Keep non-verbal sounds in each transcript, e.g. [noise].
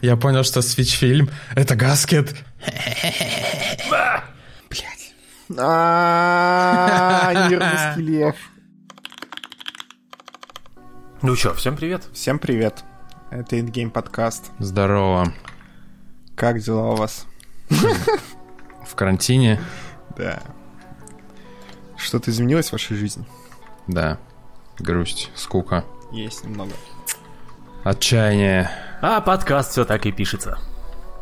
Я понял, что Switch-фильм — это Гаскет. Блять. Нервный лев. Ну чё, всем привет. Всем привет. Это Endgame подкаст. Здорово. Как дела у вас? В карантине? Да. Что-то изменилось в вашей жизни? Да. Грусть, скука. Есть немного. Отчаяние. А подкаст все так и пишется.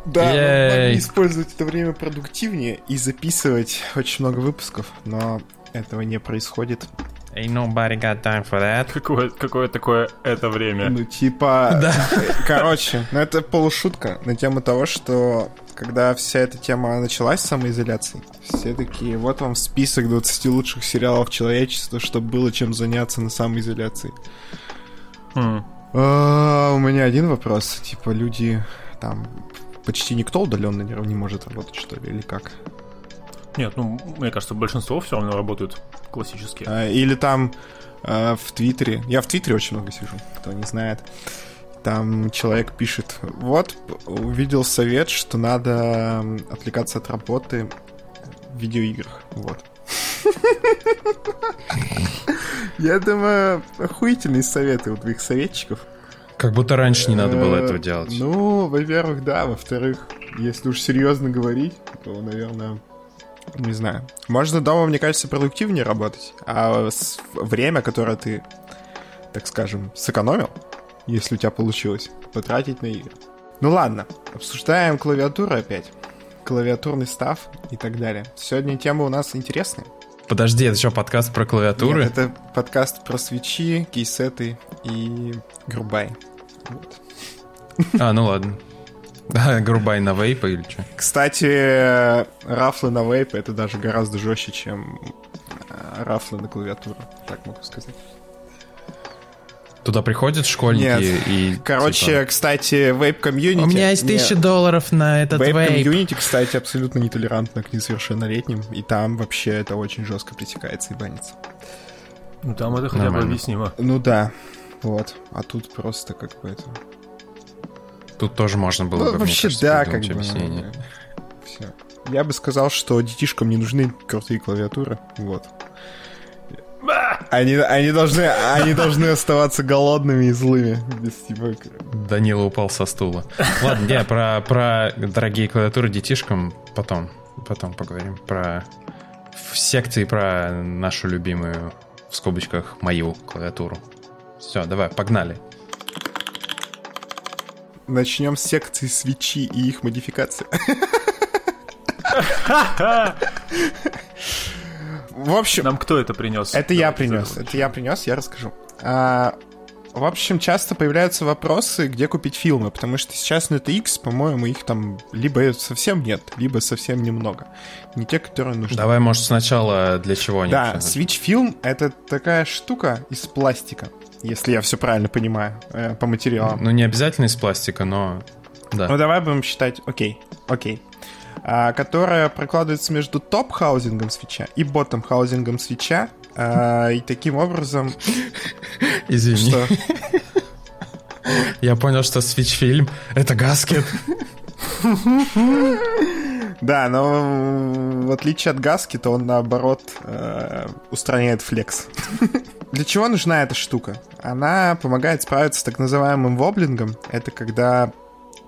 Да, мы могли использовать это время продуктивнее и записывать очень много выпусков, но этого не происходит. Ain't nobody got time for that. Какое, какое такое это время? Ну, типа... Да. Короче, ну это полушутка на тему того, что когда вся эта тема началась самоизоляции, все такие, вот вам список 20 лучших сериалов человечества, чтобы было чем заняться на самоизоляции. Хм. А, у меня один вопрос. Типа, люди там почти никто удаленно не, не может работать, что ли, или как? Нет, ну, мне кажется, большинство все равно работают классически. А, или там а, в Твиттере. Я в Твиттере очень много сижу, кто не знает. Там человек пишет, вот, увидел совет, что надо отвлекаться от работы в видеоиграх. Вот. Я думаю, охуительные советы у двоих советчиков. Как будто раньше не надо было Э, этого делать. Ну, во-первых, да. Во-вторых, если уж серьезно говорить, то, наверное, не знаю. Можно дома, мне кажется, продуктивнее работать. А время, которое ты, так скажем, сэкономил, если у тебя получилось, потратить на игры. Ну ладно, обсуждаем клавиатуру опять. Клавиатурный став и так далее. Сегодня тема у нас интересная. Подожди, это что, подкаст про клавиатуры? Нет, это подкаст про свитчи, кейсеты и group buy. Вот. А, ну ладно. Да, group buy на вейпы или что? Кстати, рафлы на вейпе это даже гораздо жестче, чем э, рафлы на клавиатуру, так могу сказать. Туда приходят школьники Нет. и... Короче, типа, кстати, вейп-комьюнити... У меня есть тысяча долларов на этот вейп. Вейп-комьюнити, кстати, абсолютно нетолерантно к несовершеннолетним, и там вообще это очень жестко пресекается и банится. Ну там это хотя бы объяснимо. Ну да, вот. А тут просто как бы это... Тут тоже можно было Ну, бы, мне вообще, кажется, да, как бы... объяснение. Все. Я бы сказал, что детишкам не нужны крутые клавиатуры, вот. Они, они, должны, они должны оставаться голодными и злыми. Без, типа, Данила упал со стула. Ладно, не, про, про дорогие клавиатуры детишкам потом, потом поговорим. Про в секции про нашу любимую, в скобочках, мою клавиатуру. Все, давай, погнали. Начнем с секции свечи и их модификации. [laughs] В общем, Нам кто это принес? это я Давайте принес. Это я принес, я расскажу. А, в общем, часто появляются вопросы, где купить фильмы, потому что сейчас на TX, по-моему, их там либо совсем нет, либо совсем немного. Не те, которые нужны. Давай, может, сначала для чего они Да, switch film это такая штука из пластика, если я все правильно понимаю э, по материалам. Ну, не обязательно из пластика, но... Да. Ну давай будем считать, окей, окей. А, которая прокладывается между top-хаузингом свитча и bottom-хаузингом свитча. а, и таким образом, Извини. что... Я понял, что switch film — это Гаскет. Да, но в отличие от Гаски, то он наоборот э, устраняет флекс. Для чего нужна эта штука? Она помогает справиться с так называемым воблингом. Это когда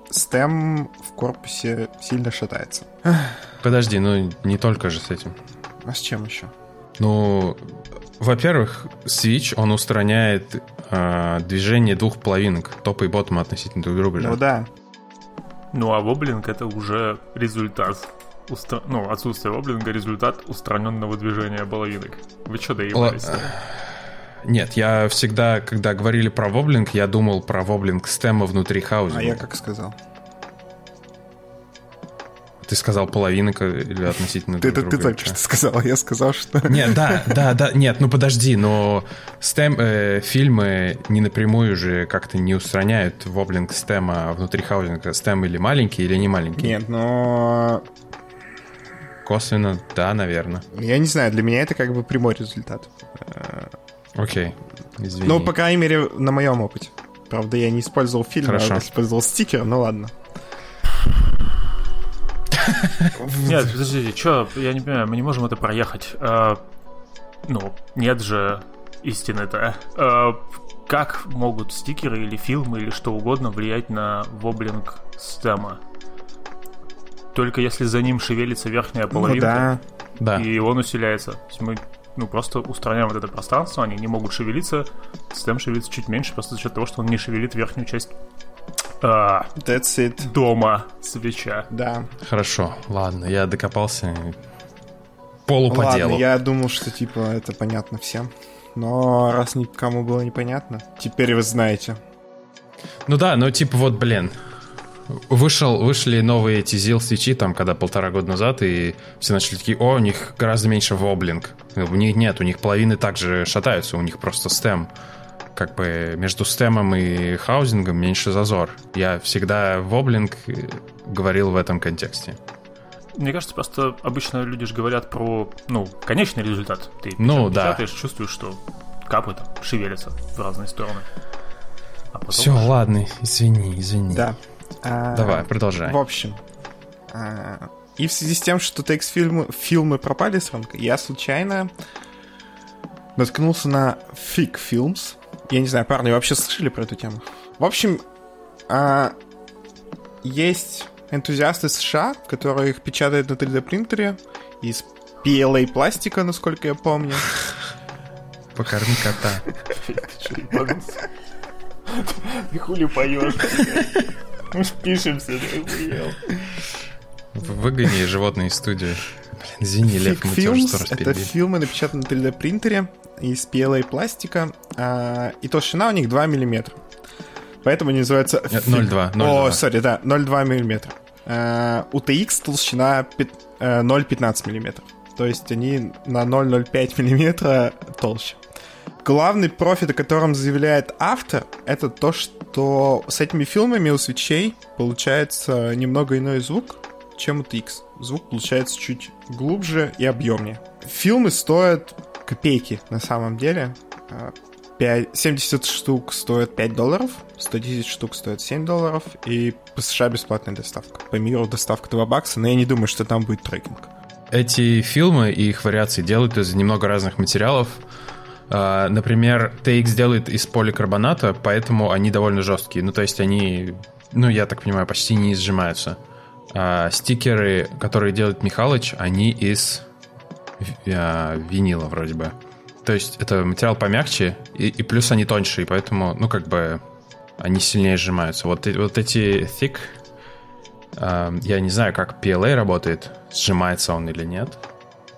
стем в корпусе сильно шатается. Подожди, ну не только же с этим. А с чем еще? Ну, во-первых, Switch, он устраняет э, движение двух половинок, топа и ботома относительно друг друга. же. Ну да. Ну а воблинг это уже результат. уста- Ну, отсутствие воблинга результат устраненного движения половинок. Вы что доебались? Ла- Нет, я всегда, когда говорили про воблинг, я думал про воблинг стема внутри хаузинга. А я как сказал? Ты сказал половинка или относительно друг это ты только или что сказал, я сказал, что... Нет, да, да, да, нет, ну подожди, но стем, э, фильмы не напрямую же как-то не устраняют воблинг стема внутри хаузинга. Стем или маленький, или не маленький? Нет, но... Косвенно, да, наверное. Я не знаю, для меня это как бы прямой результат. Э, Окей, извини. Ну, по крайней мере, на моем опыте. Правда, я не использовал фильм, Хорошо. а использовал стикер, ну ладно. Нет, подождите, что, я не понимаю, мы не можем это проехать. А, ну, нет же истины-то. А, как могут стикеры или фильмы или что угодно влиять на воблинг стема? Только если за ним шевелится верхняя половинка, Ну да. Да. и он усиляется. То есть мы ну, просто устраняем вот это пространство, они не могут шевелиться, стем шевелится чуть меньше, просто за счет того, что он не шевелит верхнюю часть а, That's it. дома свеча. Да. Хорошо, ладно, я докопался полу по Ладно, делу. я думал, что типа это понятно всем. Но раз никому было непонятно, теперь вы знаете. Ну да, ну типа вот, блин, вышел, вышли новые эти ZIL свечи там, когда полтора года назад, и все начали такие, о, у них гораздо меньше воблинг. У них нет, у них половины также шатаются, у них просто стем. Как бы между стемом и хаузингом меньше зазор. Я всегда воблинг говорил в этом контексте. Мне кажется, просто обычно люди же говорят про, ну, конечный результат. Ты Ну, да. печатаешь, чувствуешь, что капы там шевелятся в разные стороны. А потом Все, ладно, извини, извини. Да. А, Давай, продолжай. В общем, а, и в связи с тем, что текст фильмы, фильмы пропали с рынка, я случайно наткнулся на Fig Films. Я не знаю, парни, вообще слышали про эту тему? В общем, а, есть энтузиасты США, которые их печатают на 3D принтере из PLA пластика, насколько я помню. Покорми кота. Ты хули поешь? Мы ж пишемся, ты охуел. Выгони животное из студии. Блин, извини, Лев, мы тебя уже сто Films раз — это фильмы, напечатанные на 3D принтере из PLA пластика, а, и толщина у них 2 миллиметра. Поэтому они называются... Нет, фиг- 0,2, О, 0,2. сори, да, 0,2 миллиметра. А, У TX толщина пят- э, 0,15 миллиметров. То есть они на 0,05 миллиметра толще. Главный профит, о котором заявляет автор, это то, что с этими фильмами у свечей получается немного иной звук, чем у TX. Звук получается чуть глубже и объемнее. Фильмы стоят копейки на самом деле. А, пять- 70 штук стоят 5 долларов, 110 штук стоят 7 долларов, и по США бесплатная доставка. По миру доставка 2 бакса, но я не думаю, что там будет трекинг. Эти фильмы и их вариации делают из немного разных материалов. А, Например, TX делает из поликарбоната, поэтому они довольно жесткие. Ну, то есть они, ну, я так понимаю, почти не сжимаются. А стикеры, которые делает Михалыч, они из а, винила вроде бы. То есть это материал помягче, и, и плюс они тоньше, и поэтому, ну, как бы, они сильнее сжимаются. Вот, э- вот эти thick, а, я не знаю, как PLA работает, сжимается он или нет.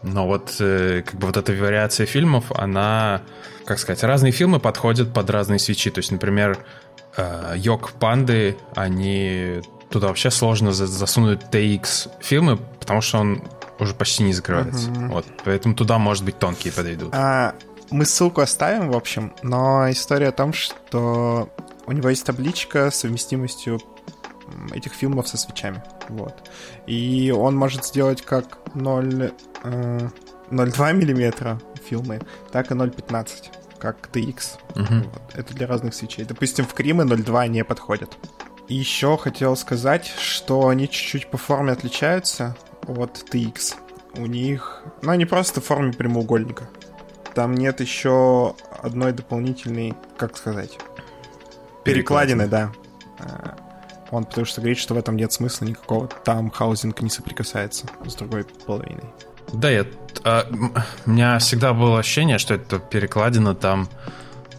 Но вот э, как бы вот эта вариация фильмов, она, как сказать, разные фильмы подходят под разные свечи. То есть, например, э, Панды, они туда вообще сложно за- засунуть TX фильмы, потому что он уже почти не закрывается. Вот, поэтому туда, может быть, тонкие подойдут. А, мы ссылку оставим, в общем, но история о том, что у него есть табличка с совместимостью этих фильмов со свечами. Вот. И он может сделать как 0, э, 0,2 миллиметра фильмы, так и 0,15, как TX. Мгм. Вот. Это для разных свечей. Допустим, в Кримы 0,2 не подходят. И еще хотел сказать, что они чуть-чуть по форме отличаются от TX. У них... Ну, они просто в форме прямоугольника. Там нет еще одной дополнительной, как сказать, перекладины, да. Он потому что говорит, что в этом нет смысла никакого. Там хаузинг не соприкасается с другой половиной. Да, я, а, у меня всегда было ощущение, что это перекладина там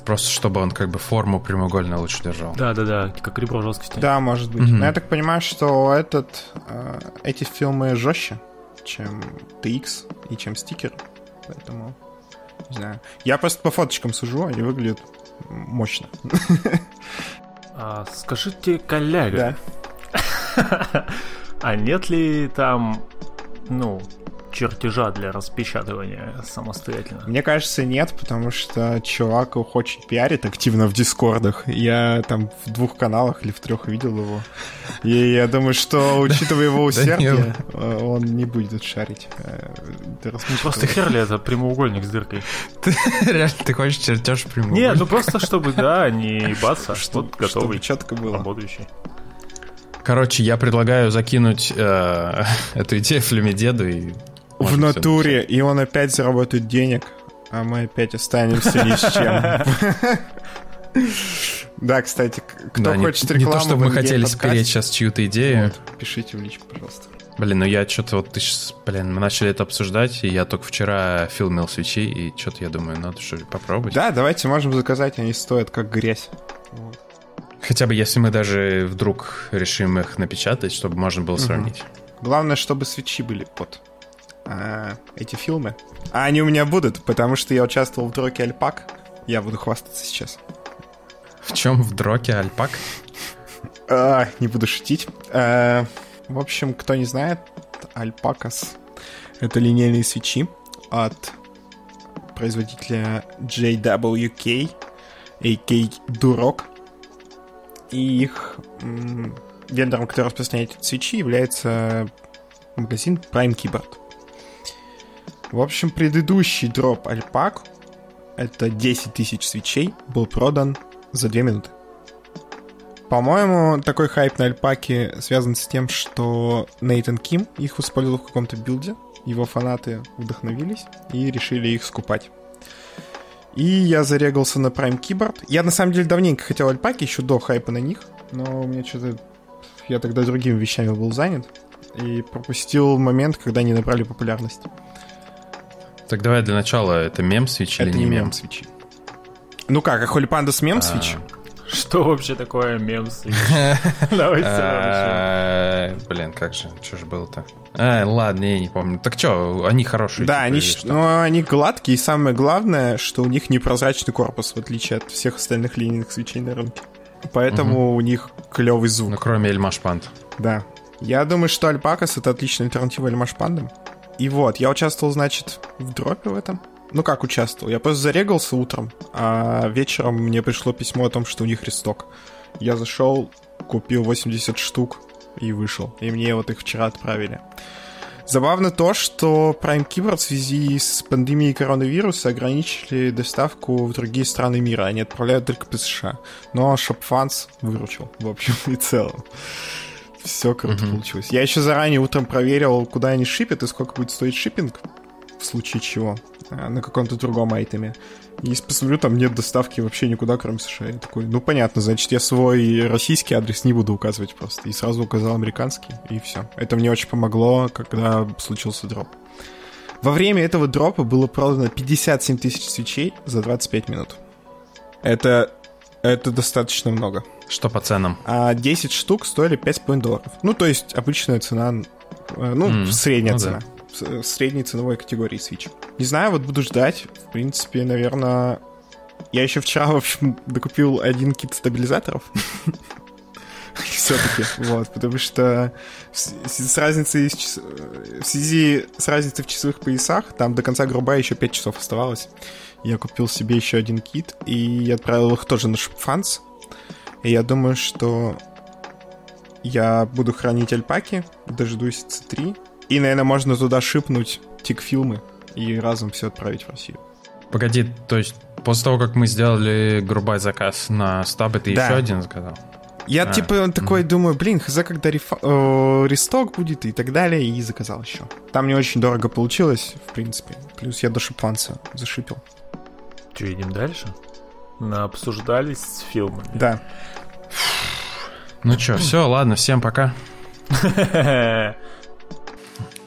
просто чтобы он как бы форму прямоугольно лучше держал. Да-да-да, как ребро жесткости. Да, может быть. Мгм. Но я так понимаю, что этот, э, эти фильмы жестче, чем TX и чем стикер. Поэтому, не знаю. Я просто по фоточкам сужу, они выглядят мощно. [laughs] А, скажите, коллега, Да. [laughs] а нет ли там, ну, чертежа для распечатывания самостоятельно? Мне кажется, нет, потому что чувак хочет пиарит активно в дискордах. Я там в двух каналах или в трех видел его. И я думаю, что, учитывая его усердие, э, он не будет шарить. э. Просто хер ли это прямоугольник с дыркой? Реально, ты хочешь чертеж Не, прямоугольник? ну просто чтобы, да, не ебаться. [laughs] Вот готовый, чтобы четко было. работающий. Короче, я предлагаю закинуть э, [laughs] эту идею Флюме деду и... В натуре, и он опять заработает денег, а мы опять останемся ни с чем. [laughs] Да, кстати, кто не, хочет не рекламу то, чтобы мы хотели спереть сейчас чью-то идею. вот, пишите в личку, пожалуйста. Блин, ну я что-то вот ты щас- блин, мы начали это обсуждать, и я только вчера филмил свечи, и что-то я думаю, надо что ли попробовать. Да, давайте можем заказать, они стоят как грязь. Хотя бы если мы даже вдруг решим их напечатать, чтобы можно было сравнить. Главное, чтобы свечи были под а, эти фильмы. А они у меня будут, потому что я участвовал в дроке Альпак. Я буду хвастаться сейчас. В чем в дроке альпак? А, не буду шутить. А, в общем, кто не знает, Альпакас — это линейные свечи от производителя JWK, AK Durok. И их вендором, который распространяет эти свечи, является магазин Prime Keyboard. В общем, предыдущий дроп Альпак, это 10 тысяч свечей, был продан за 2 минуты. По-моему, такой хайп на альпаке связан с тем, что Нейтан Ким их использовал в каком-то билде. Его фанаты вдохновились и решили их скупать. И я зарегался на Prime Keyboard. Я на самом деле давненько хотел альпаки, еще до хайпа на них, но у меня что-то... Я тогда другими вещами был занят и пропустил момент, когда они набрали популярность. Так давай для начала, это мем свечи или Это не не мем? мем свечи. Ну как, а Холи Пандас мем свич? Что вообще такое мем свич? [laughs] Давайте. А, Блин, как же, что же было-то? А, ладно, я не помню. Так что, они хорошие. Да, типа, они, ну, они гладкие, и самое главное, что у них непрозрачный корпус, в отличие от всех остальных линейных свечей на рынке. Поэтому у них клевый звук. Ну, кроме Эльмаш Панд. Да. Я думаю, что Альпакас это отличная альтернатива Эльмаш Пандам. И вот, я участвовал, значит, в дропе в этом. Ну как участвовал? Я просто зарегался утром, а вечером мне пришло письмо о том, что у них ресток. Я зашел, купил 80 штук и вышел. И мне вот их вчера отправили. Забавно то, что Prime Keyboard в связи с пандемией коронавируса ограничили доставку в другие страны мира. Они отправляют только по США. Но ShopFans выручил, в общем и целом. Все круто получилось. Я еще заранее утром проверил, куда они шипят и сколько будет стоить шиппинг, в случае чего, а, на каком-то другом айтеме. И посмотрю, там нет доставки вообще никуда, кроме США. Я такой, ну понятно, значит, я свой российский адрес не буду указывать просто. И сразу указал американский, и все. Это мне очень помогло, когда случился дроп. Во время этого дропа было продано 57 тысяч свечей за 25 минут. Это, это достаточно много. Что по ценам? А 10 штук стоили 5,5 долларов. Ну, то есть обычная цена, э, ну, М, средняя ну цена. В средней ценовой категории Switch. Не знаю, вот буду ждать. В принципе, наверное... Я еще вчера, в общем, докупил один кит стабилизаторов. [laughs] Все-таки, вот, потому что с разницей в связи с разницей в часовых поясах, там до конца груба еще 5 часов оставалось. Я купил себе еще один кит и отправил их тоже на ShopFans. И я думаю, что я буду хранить альпаки, дождусь C3. И, наверное, можно туда шипнуть тик-фильмы и разом все отправить в Россию. Погоди, то есть после того, как мы сделали грубой заказ на стабы, ты Да. еще один заказал? Я, А, типа, такой думаю, блин, хз, когда рефа- э, ресток будет и так далее, и заказал еще. Там не очень дорого получилось, в принципе. Плюс я до шипфанса зашипил. Что, едем дальше? На обсуждались с фильмами. Да. Ну что, все, ладно, всем пока. [laughs]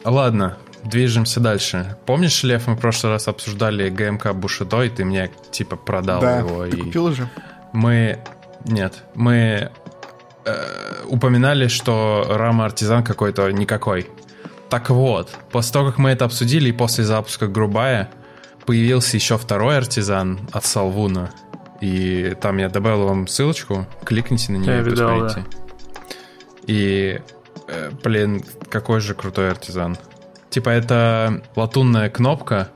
Ладно, движемся дальше. Помнишь, Лев, мы в прошлый раз обсуждали ГМК Бушидо, и ты мне типа продал да. его. Ты и купил уже? Мы... Нет, мы э, упоминали, что рама артизан какой-то никакой. Так вот, после того, как мы это обсудили, и после запуска Грубая, появился еще второй артизан от Салвуна. И там я добавил вам ссылочку, кликните на нее Я и видал, посмотрите. И, э, блин, какой же крутой артизан. Типа это латунная кнопка,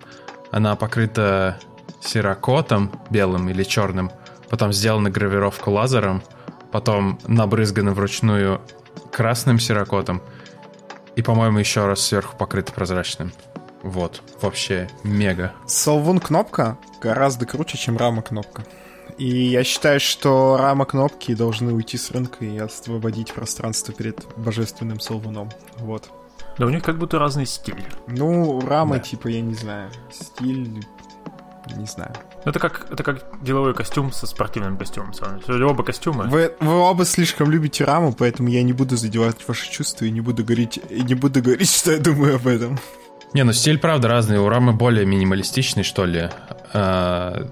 она покрыта серокотом белым или черным, потом сделана гравировка лазером, потом набрызгана вручную красным серокотом, и, по-моему, еще раз сверху покрыта прозрачным. Вот, вообще мега. Салвун кнопка гораздо круче, чем рама кнопка. И я считаю, что рама кнопки должны уйти с рынка и освободить пространство перед божественным солвуном. Вот. Да у них как будто разный стиль. Ну, рама, да. типа, я не знаю, стиль, не знаю. Ну, это как, это как деловой костюм со спортивным костюмом. Все оба костюмы. Вы, вы оба слишком любите раму, поэтому я не буду задевать ваши чувства и не буду говорить, и не буду говорить, что я думаю об этом. Не, ну стиль, правда, разный. У рамы более минималистичный, что ли. А,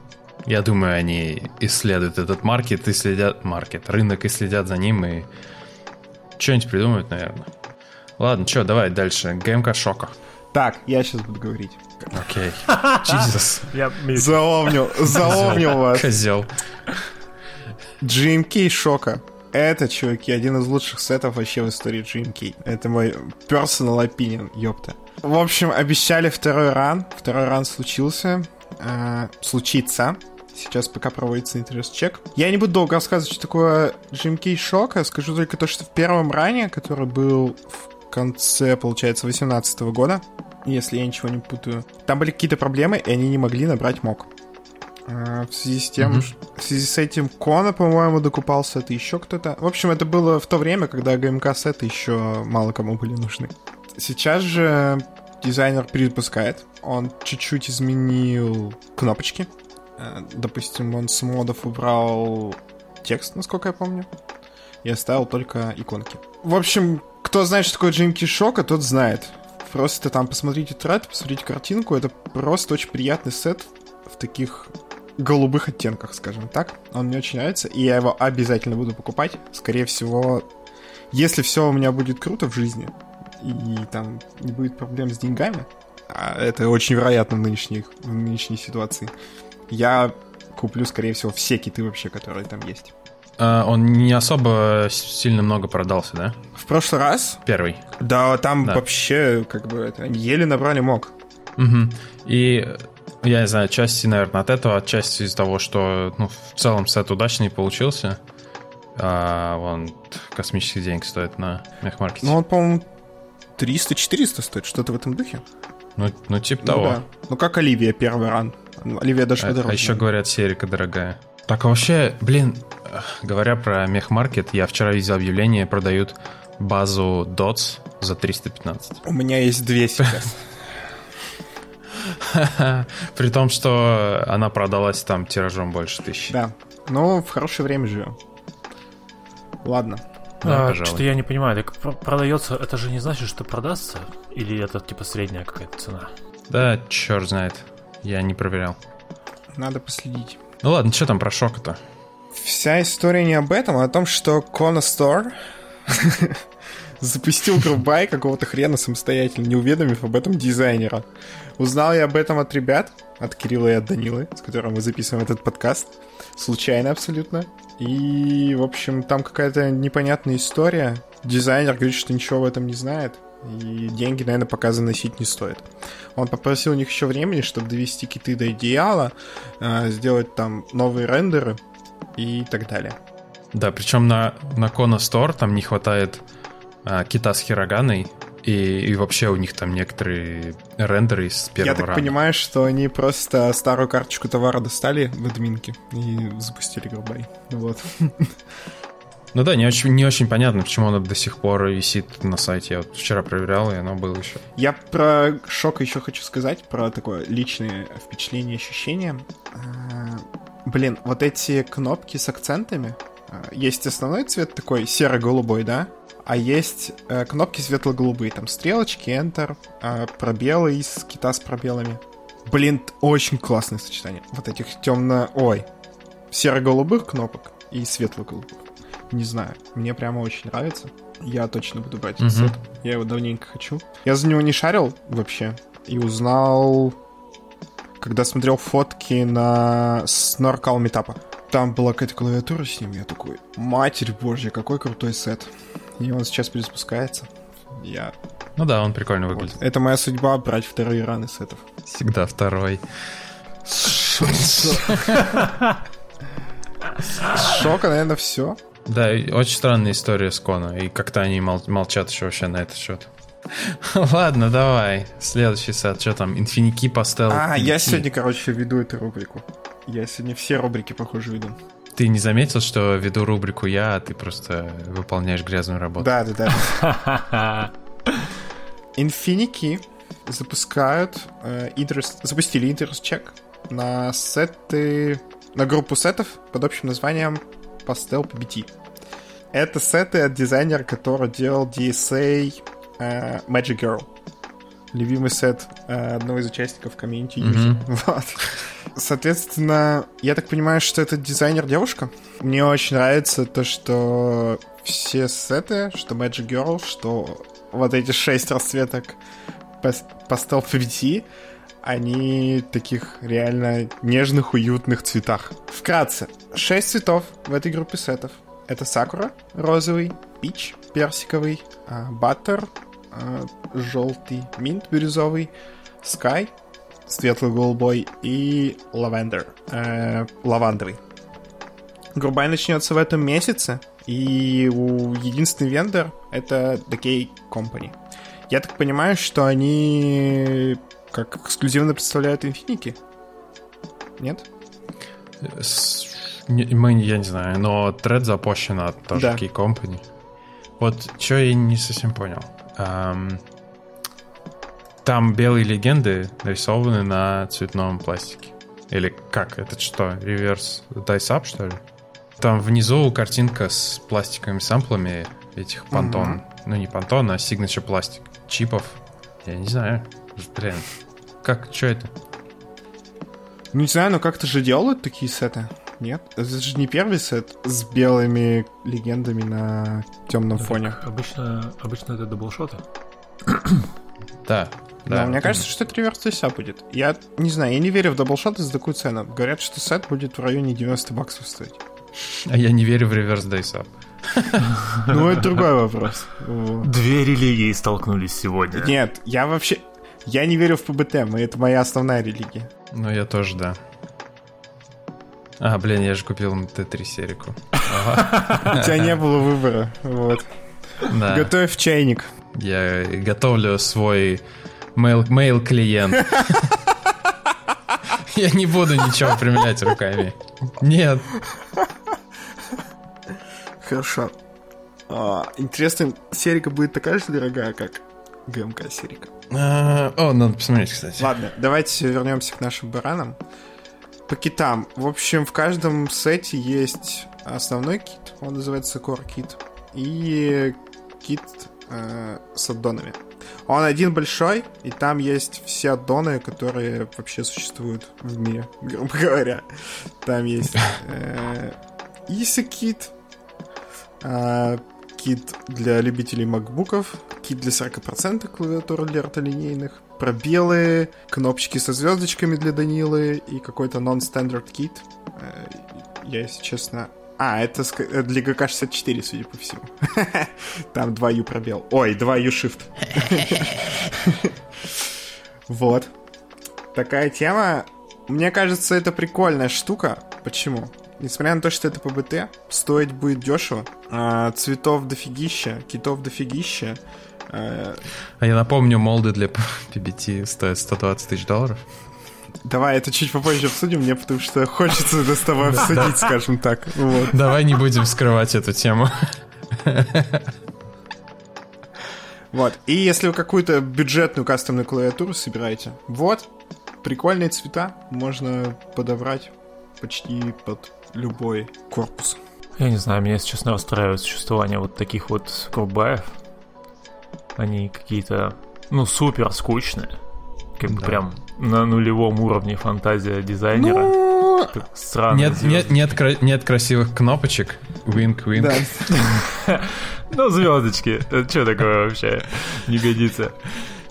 я думаю, они исследуют этот маркет и следят... Маркет, рынок и следят за ним и что-нибудь придумают, наверное. Ладно, что, давай дальше. ГМК Шока. Так, я сейчас буду говорить. Окей. [laughs] Jesus. Я заомнил, заомнил вас. Козел. GMK Шока. Это, чуваки, один из лучших сетов вообще в истории GMK. Это мой personal opinion, ёпта. В общем, обещали второй ран. Второй ран случился. Э, случится. Сейчас пока проводится интерес-чек. Я не буду долго рассказывать, что такое GMK Шока. Скажу только то, что в первом ране, который был в конце, получается, 2018 года, если я ничего не путаю. Там были какие-то проблемы, и они не могли набрать мок. А, в связи с тем, mm-hmm. в связи с этим Кона, по-моему, докупался, это еще кто-то. В общем, это было в то время, когда ГМК сеты еще мало кому были нужны. Сейчас же дизайнер перепускает. Он чуть-чуть изменил кнопочки. Э, допустим, он с модов убрал текст, насколько я помню, и оставил только иконки. В общем, кто знает, что такое GMK Шока, тот знает. Просто там посмотрите тред, посмотрите картинку. Это просто очень приятный сет в таких голубых оттенках, скажем так. Он мне очень нравится, и я его обязательно буду покупать. Скорее всего, если все у меня будет круто в жизни, и там не будет проблем с деньгами, а это очень вероятно в нынешней, в нынешней ситуации, я куплю, скорее всего, все киты вообще, которые там есть. А, он не особо сильно много продался, да? В прошлый раз? Первый. Да, там да. вообще, как бы, это, еле набрали мог. Угу. И я не знаю, части, наверное, от этого, отчасти из-за того, что ну, в целом сет удачный получился. А, он космических денег стоит на мехмаркете. Ну, он, по-моему, 300-400 стоит, что-то в этом духе. Ну, ну типа ну, того. Да. Ну, как Оливия первый ран. Оливия даже а. А еще говорят, серика дорогая. Так, а вообще, блин, говоря про мехмаркет, я вчера видел объявление, продают базу DOTS за 315. У меня есть две сейчас. [laughs] При том, что она продалась там тиражом больше тысячи. Да. Ну, в хорошее время живем. Ладно. Да, а, что я не понимаю, так продается, это же не значит, что продастся? Или это типа средняя какая-то цена? Да, черт знает. Я не проверял. Надо последить. Ну ладно, что там про шока-то? Вся история не об этом, а о том, что Kona Store [laughs] запустил грубай какого-то хрена самостоятельно, не уведомив об этом дизайнера. Узнал я об этом от ребят, от Кирилла и от Данилы, с которым мы записываем этот подкаст. Случайно абсолютно. И, в общем, там какая-то непонятная история. Дизайнер говорит, что ничего в этом не знает. И деньги, наверное, пока заносить не стоит. Он попросил у них еще времени, чтобы довести киты до идеала, э, сделать там новые рендеры и так далее. Да, причем на, на Kona Store там не хватает а, кита с хироганой, и, и вообще у них там некоторые рендеры из первого Я так рана. понимаю, что они просто старую карточку товара достали в админке и запустили Гробай. Вот. [laughs] Ну да, не очень, не очень понятно, почему оно до сих пор висит на сайте. Я вот вчера проверял, и оно было еще. Я про шок еще хочу сказать, про такое личное впечатление, ощущение. А, блин, вот эти кнопки с акцентами. А, есть основной цвет такой серо-голубой, да? А есть э, кнопки светло-голубые, там стрелочки, Enter, э, пробелы из кита с пробелами. Блин, очень классное сочетание. Вот этих темно... Ой, серо-голубых кнопок и светло-голубых. Не знаю, мне прямо очень нравится. Я точно буду брать этот сет. Я его давненько хочу. Я за него не шарил вообще. И узнал, когда смотрел фотки на Snorkel метапа. Там была какая-то клавиатура с ним, я такой, матерь божья, какой крутой сет. И он сейчас перезапускается. Я... Ну да, он прикольно выглядит. Вот. Это моя судьба брать вторые раны сетов. Всегда второй. Шока, наверное, все. Да, очень странная история с Кона, и как-то они мол- молчат еще вообще на этот счет. [laughs] Ладно, давай. Следующий сет. Что там? Инфиники Пастел. А, я сегодня, короче, веду эту рубрику. Я сегодня все рубрики, похоже, веду. Ты не заметил, что веду рубрику я, а ты просто выполняешь грязную работу? Да, да, да. [laughs] Infinity запускают э, interest, запустили interest check на сеты, на группу сетов под общим названием Pastel PBT. Это сеты от дизайнера, который делал DSA э, Magic Girl. Любимый сет э, одного из участников комьюнити mm-hmm. [laughs] Вот. Соответственно, я так понимаю, что этот дизайнер девушка. Мне очень нравится то, что все сеты, что Magic Girl, что вот эти шесть расцветок Pastel PBT, они таких реально нежных, уютных цветах. Вкратце, шесть цветов в этой группе сетов. Это сакура, розовый, пич, персиковый, баттер, желтый, минт бирюзовый, скай, светло-голубой и лавендер, э, лавандовый. Грубай начнется в этом месяце, и у единственный вендор — это Decay Company. Я так понимаю, что они как эксклюзивно представляют Infinity? Нет? С мы, я не знаю, но тред запущен от тоже да. Key Company. Вот что я не совсем понял. Um, там белые легенды нарисованы на цветном пластике. Или как? Это что? Реверс дайсап, что ли? Там внизу картинка с пластиковыми самплами этих понтон. Mm-hmm. Ну, не понтон, а signature пластик. Чипов. Я не знаю. Блин. Как? Что это? Ну, не знаю, но как-то же делают такие сеты. Нет? Это же не первый сет с белыми легендами на темном фоне. Обычно, обычно это даблшоты. [coughs] Да. Да, мне кажется, что это реверс DSA будет. Я не знаю, я не верю в даблшоты за такую цену. Говорят, что сет будет в районе 90 баксов стоить. А я не верю в реверс DSA. [laughs] Ну, это другой вопрос. Две религии столкнулись сегодня. Нет, я вообще... Я не верю в ПБТ, это моя основная религия. Ну, я тоже, да. А, блин, я же купил Т3 серику. [laughs] У тебя не было выбора. Вот. Готовь чайник. Я готовлю свой mail-клиент. [laughs] Я не буду ничего примерять руками. Нет. Хорошо. А, интересно, серика будет такая же дорогая, как ГМК серика? А, о, надо посмотреть, кстати. Ладно, давайте вернемся к нашим баранам по китам. В общем, в каждом сете есть основной кит, он называется Core Kit, и кит э, с аддонами. Он один большой, и там есть все аддоны, которые вообще существуют в мире, [laughs] грубо говоря. Там есть [laughs] э, Easy Kit, э, кит для любителей макбуков, кит для 40% клавиатур для ротолинейных, пробелы, кнопочки со звездочками для Данилы и какой-то non-standard кит. Э, я, если честно... А, это для ГК-64, судя по всему. [laughs] Там 2 U пробел. Ой, 2 U shift. [laughs] Вот. Такая тема. Мне кажется, это прикольная штука. Почему? Несмотря на то, что это ПБТ, стоить будет дешево. А, цветов дофигища, китов дофигища. А я напомню, молды для PBT стоят 120 тысяч долларов. Давай это чуть попозже обсудим, мне потому что хочется это с тобой обсудить, скажем так. Вот. Давай не будем скрывать эту тему. Вот. И если вы какую-то бюджетную кастомную клавиатуру собираете, вот, прикольные цвета можно подобрать почти под любой корпус. Я не знаю, меня, если честно, расстраивает существование вот таких вот крубаев. Они какие-то, ну, супер скучные. Как бы да. прям на нулевом уровне фантазия дизайнера. Ну... Странно. Нет, нет, нет, кра- нет красивых кнопочек. Винк, винк. [laughs] Ну, звездочки. Это что такое вообще? Не годится.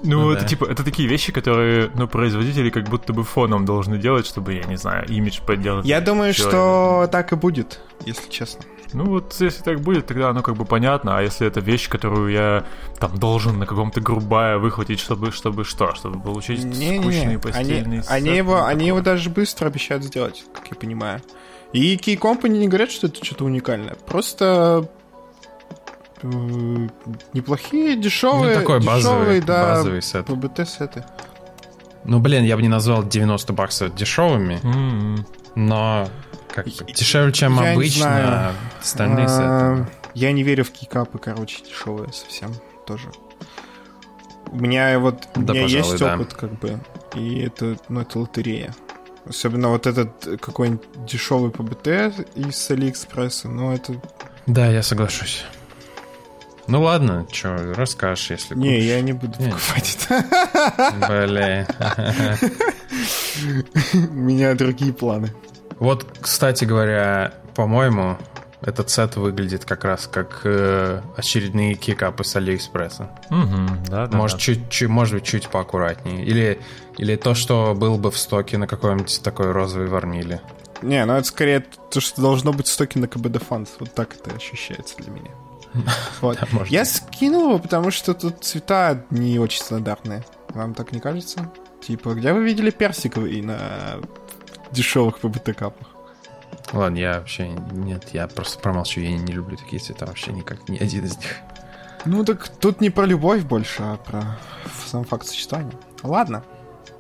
Ну, ну это да. типа, это такие вещи, которые, ну, производители как будто бы фоном должны делать, чтобы, я не знаю, имидж подделать. Я думаю, человека. что так и будет, если честно. Ну вот, если так будет, тогда оно как бы понятно, а если это вещь, которую я там должен на каком-то грубая выхватить, чтобы, чтобы что, чтобы получить не, скучные не, постельные они, они его, они его даже быстро обещают сделать, как я понимаю. И Key Company не говорят, что это что-то уникальное. Просто неплохие, дешевые, ну, такой дешевые, базовый, да, базовый сет. ПБТ сеты. Ну, блин, я бы не назвал 90 баксов дешевыми. Mm-hmm. но как дешевле, чем Я не обычно. знаю. Остальные сеты. А, Я не верю в кейкапы, короче, дешевые совсем тоже. У меня вот у Да, меня пожалуй, есть да. опыт, как бы, и это, ну, это лотерея. Особенно вот этот какой-нибудь дешевый ПБТ из Алиэкспресса, ну, это... Да, я соглашусь. Ну ладно, что, расскажешь, если Не, купишь. я не буду Не. покупать это. Бля. [laughs] У меня другие планы. Вот, кстати говоря, по-моему, этот сет выглядит как раз как э, очередные кикапы с Алиэкспресса. Мгм, да, да. может, да. чуть, чуть, может быть, чуть поаккуратнее. Или, или то, что было бы в стоке на какой-нибудь такой розовой варниле. Не, ну это скорее то, что должно быть в стоке на КБД Фанс. Вот так это ощущается для меня. [laughs] Вот. Да, Я быть. скинул его, потому что тут цвета не очень стандартные. Вам так не кажется? Типа, где вы видели персиковый на дешевых ПБТ капах? Ладно, я вообще... Нет, я просто промолчу. Я не люблю такие цвета вообще никак. Ни один из них. Ну так тут не про любовь больше, а про сам факт сочетания. Ладно.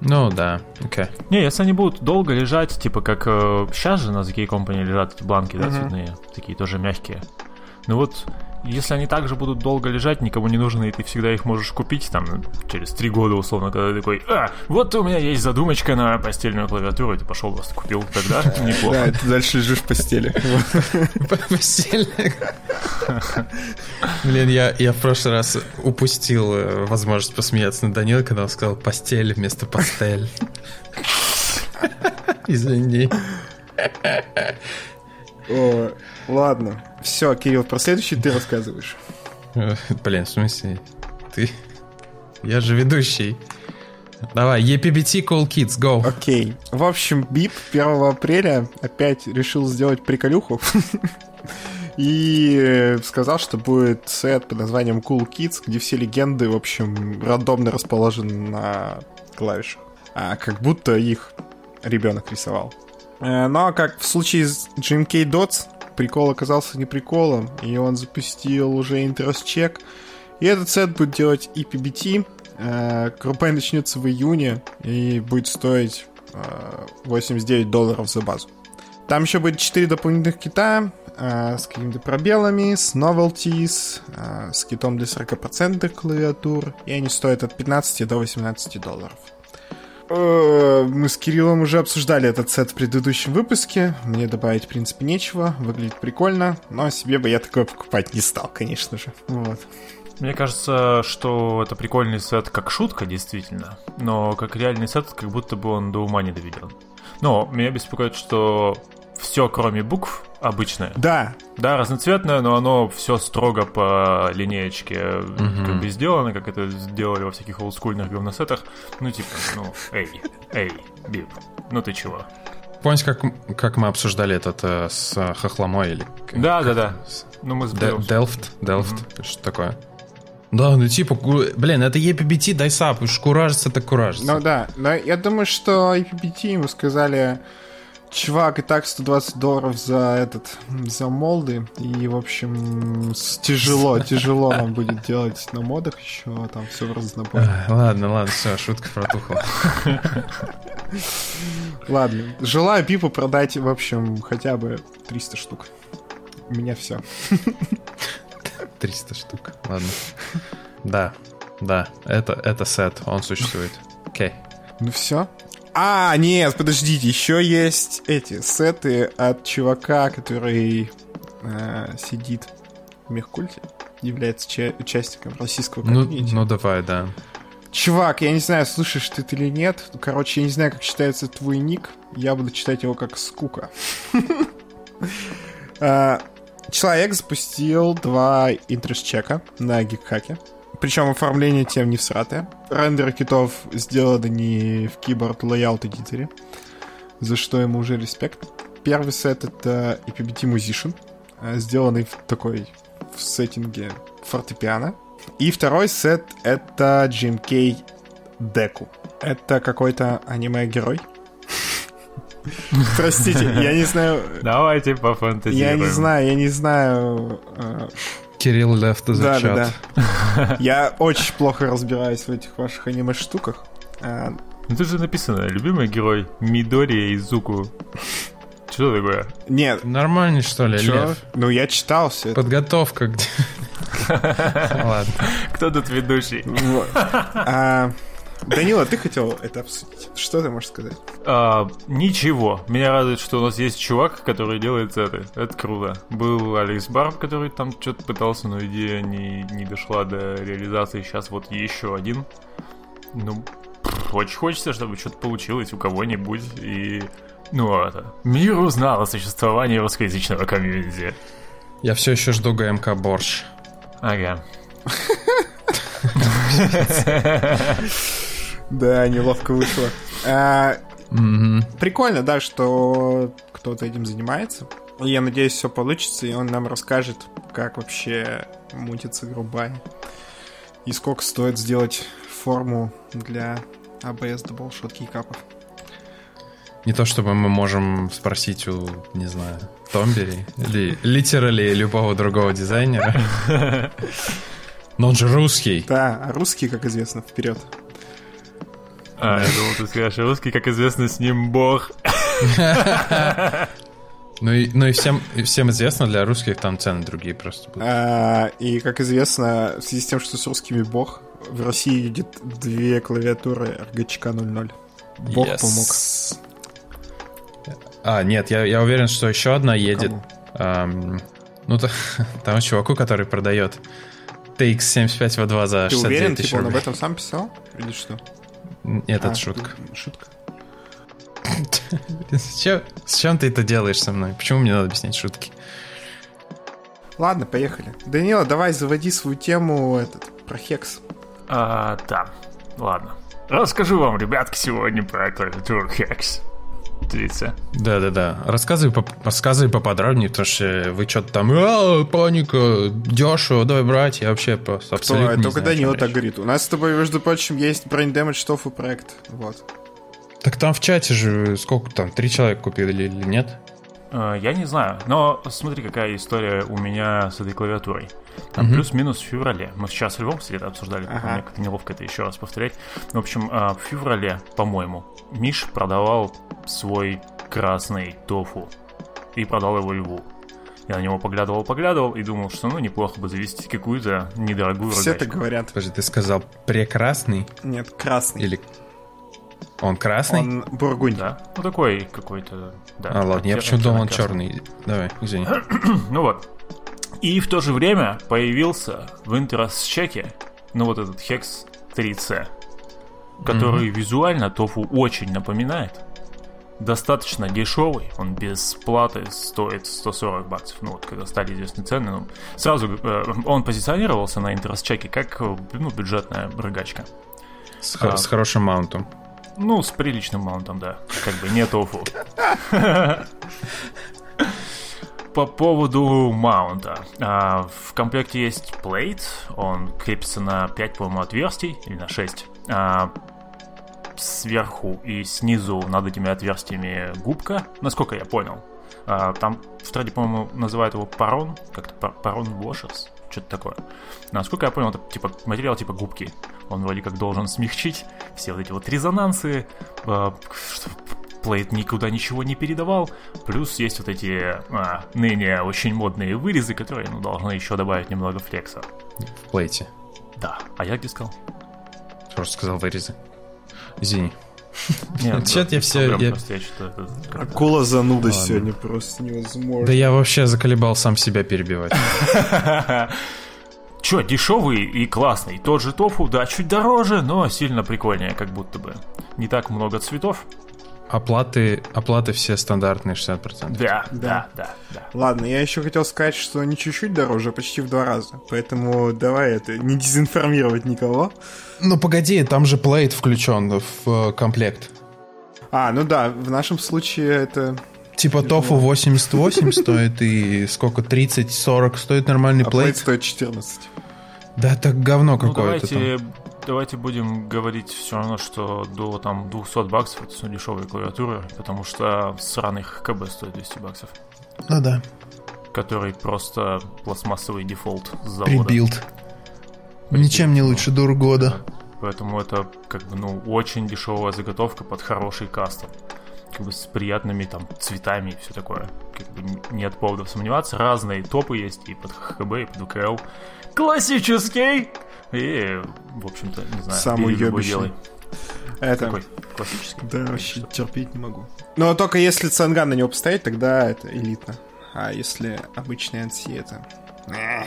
Ну да, окей. Не, если они будут долго лежать, типа как сейчас же на Key Company лежат эти бланки, да, Мгм. цветные, такие тоже мягкие. Ну вот, если они также будут долго лежать, никому не нужны, и ты всегда их можешь купить там через три года, условно, когда ты такой, а, вот у меня есть задумочка на постельную клавиатуру, и ты пошел вас купил, тогда [laughs] Да, неплохо. ты дальше лежишь в постели. [laughs] Блин, я, я в прошлый раз упустил э, возможность посмеяться над Данилой, когда он сказал постель вместо пастель. [laughs] Извини. Ладно. Все, Кирилл, про следующий ты рассказываешь. [laughs] Блин, в смысле? Ты... Я же ведущий. Давай, EPBT Cool Kids, go. Окей. В общем, Бип 1 апреля опять решил сделать приколюху. [laughs] И сказал, что будет сет под названием Cool Kids, где все легенды, в общем, рандомно расположены на клавишах. А как будто их ребенок рисовал. Э, Но как в случае с GMK Dots, прикол оказался не приколом, и он запустил уже интерес чек. И этот сет будет делать и PBT. Э, Группа начнется в июне и будет стоить э, 89 долларов за базу. Там еще будет 4 дополнительных кита э, с какими-то пробелами, с novelties, э, с китом для 40% клавиатур, и они стоят от 15 до 18 долларов. Э, Мы с Кириллом уже обсуждали этот сет в предыдущем выпуске. Мне добавить, в принципе, нечего. Выглядит прикольно, но себе бы я такое покупать не стал, конечно же. Вот. Мне кажется, что это прикольный сет как шутка, действительно, но как реальный сет, как будто бы он до ума не доведен. Но меня беспокоит, что все, кроме букв, обычное. Да, Да, разноцветное, но оно все строго по линеечке как бы сделано, как это сделали во всяких олдскульных говносетах. Ну, типа, ну, эй, эй, Бип, ну ты чего? Помните, как, как мы обсуждали этот э, с э, Хохломой или... Да, да, как да. это? С- Ну, мы Де-. Делфт? Делфт? Что такое? Да, ну типа, блин, это EPBT, дай сап, уж куражится, так куражится. Ну да, но я думаю, что IPPT ему сказали, чувак, и так 120 долларов за этот, за молды, и, в общем, тяжело, тяжело нам [laughs] будет делать на модах еще, там все в разнобой. Ладно, ладно, все, шутка протухла. [laughs] Ладно, желаю Пипу продать, в общем, хотя бы 300 штук. У меня все. 300 [laughs] штук, ладно. Да, да, это, это сет, он существует. Окей. Ну все. А, нет, подождите, еще есть эти сеты от чувака, который э, сидит в мехкульте, является ча- участником российского Ну, комьюнити. ну давай, да. Чувак, я не знаю, слышишь ты или нет. Короче, я не знаю, как читается твой ник. Я буду читать его как скука. А, [laughs] Человек запустил два интерес-чека на гигхаке. Причем оформление тем не всратое. Рендеры китов сделаны не в Keyboard Layout Editor, за что ему уже респект. Первый сет это EPBT Musician, э, сделанный в такой в сеттинге фортепиано. И второй сет это GMK Деку. Это какой-то аниме-герой. Простите, я не знаю... Давайте Я пофантазируем. не знаю, я не знаю... Кирилл left the Да, chat. да, да. Я очень плохо разбираюсь в этих ваших аниме-штуках. А, Ну тут же написано, любимый герой Мидори Изуку. Что такое? Нет. Нормальный, что ли, Чё? Лев? Ну, я читал все это. Подготовка. где- [laughs] Ладно. Кто тут ведущий? Данила, ты хотел это обсудить. Что ты можешь сказать? А, ничего. Меня радует, что у нас есть чувак, который делает это. Это круто. Был Алекс Барб, который там что-то пытался, но идея не, не дошла до реализации. Сейчас вот еще один. Ну, очень хочется, чтобы что-то получилось у кого-нибудь. И, ну, это... Мир узнал о существовании русскоязычного комьюнити. Я все еще жду ГМК Борщ. Ага. [laughs] [laughs] Да, неловко вышло. А. Прикольно, да, что кто-то этим занимается. Я надеюсь, все получится, и он нам расскажет, как вообще мутится грубая. И сколько стоит сделать форму для А ABS Double кейкапов. Не то чтобы мы можем спросить у, не знаю, Томбери или литерали любого другого дизайнера. [laughs] Но он же русский. Да, а русский, как известно, вперед. А, я думал, ты скажешь, русский, как известно, с ним бог. [laughs] Ну и, ну и всем, и всем известно, для русских там цены другие просто будут. А, и, как известно, в связи с тем, что с русскими бог, в России едет две клавиатуры RGCK 00. Бог Yes. помог. А, нет, я, я уверен, что еще одна едет. Ам, ну, та- [laughs] тому чуваку, который продает TX75V2 за Ты 69 уверен, тысяч типа, он об этом сам писал? Или что? Нет, А, это шутка. Шутка. С чем, с чем ты это делаешь со мной? Почему мне надо объяснять шутки? Ладно, поехали. Данила, давай заводи свою тему этот, про хекс. А, да, ладно. Расскажу вам, ребятки, сегодня про клавиатуру Hex. Дивіться. Да-да-да. Рассказывай, рассказывай поподробнее, потому что вы что-то там, а, паника, дешево, давай брать. Я вообще просто То, абсолютно не только Данила так говорит. У нас с тобой, между прочим, есть Brain Damage Tofu проект. Вот. Так там в чате же сколько там, три человека купили или нет? Э, Я не знаю, но смотри, какая история у меня с этой клавиатурой. Там Мгм. плюс-минус в феврале. Мы сейчас с Львом, кстати, это обсуждали. Ага. Мне как-то неловко это еще раз повторять. В общем, э, в феврале, по-моему, Миш продавал свой красный тофу. И продал его Льву. Я на него поглядывал-поглядывал и думал, что ну неплохо бы завести какую-то недорогую Все рогачку. говорят. Подожди, ты сказал прекрасный Нет, красный. или... Он красный? Он бургунь. Да, ну такой какой-то... Да, А, ладно, я почему думал он красный. черный. Давай, извини. [clears throat] Ну вот. И в то же время появился в интерес-чеке, ну вот этот Hex 3C, который визуально тофу очень напоминает. Достаточно дешевый, он без платы стоит 140 баксов. Ну вот, когда стали известны цены, ну, сразу э, он позиционировался на интерес-чеке как э, ну, бюджетная рыгачка. С, А. с хорошим маунтом. Ну, с приличным маунтом, да. Как бы не тофу. [laughs] По поводу маунта. А, в комплекте есть плейт. Он крепится на 5, по-моему, отверстий. Или на 6. А, сверху и снизу над этими отверстиями губка. Насколько я понял. А, там в трейде, по-моему, называют его парон. Как-то пар- парон washers. Что-то такое. Насколько я понял, это типа материал типа губки. Он вроде как должен смягчить все вот эти вот резонансы, э, Плейт никуда ничего не передавал. Плюс есть вот эти а, ныне очень модные вырезы, которые ну, должны еще добавить немного флекса. В плейте. Да. А я где сказал? Просто сказал вырезы. Извини. [laughs] Нет, Чё-то я проблем, я- просто я как-то- Акула зануда Ладно. сегодня просто невозможно. Да я вообще заколебал сам себя перебивать. [laughs] Чё, дешевый и классный. Тот же тофу, да, чуть дороже, но сильно прикольнее, как будто бы. Не так много цветов. Оплаты, оплаты все стандартные 60%. Да, Да. да, да, да. Ладно, я еще хотел сказать, что не чуть-чуть дороже, а почти в два раза. Поэтому давай это, не дезинформировать никого. Ну погоди, там же плейт включен в э, комплект. А, ну да, в нашем случае это... Типа тофу 88 [laughs] стоит и сколько, 30-40 стоит нормальный А плейт плейт? стоит 14. Да так говно Ну, какое-то там. Давайте, будем говорить все равно, что до там 200 баксов это все дешевые клавиатуры, потому что сраных КБ стоит 200 баксов, Ну да, который просто пластмассовый дефолт с завода. прибилд. Ничем не лучше Дургода. Поэтому это как бы, ну, очень дешевая заготовка под хороший кастом. как бы с приятными там цветами и все такое. Как бы нет поводов сомневаться. Разные топы есть и под ХХБ, и под ВКЛ. Классический! И, в общем-то, не знаю, Самый ёбищный. Это... Какой? Классический. Да, вообще терпеть не могу. Но только если цанган на него поставить, тогда это элитно. А если обычный NC, это... Э.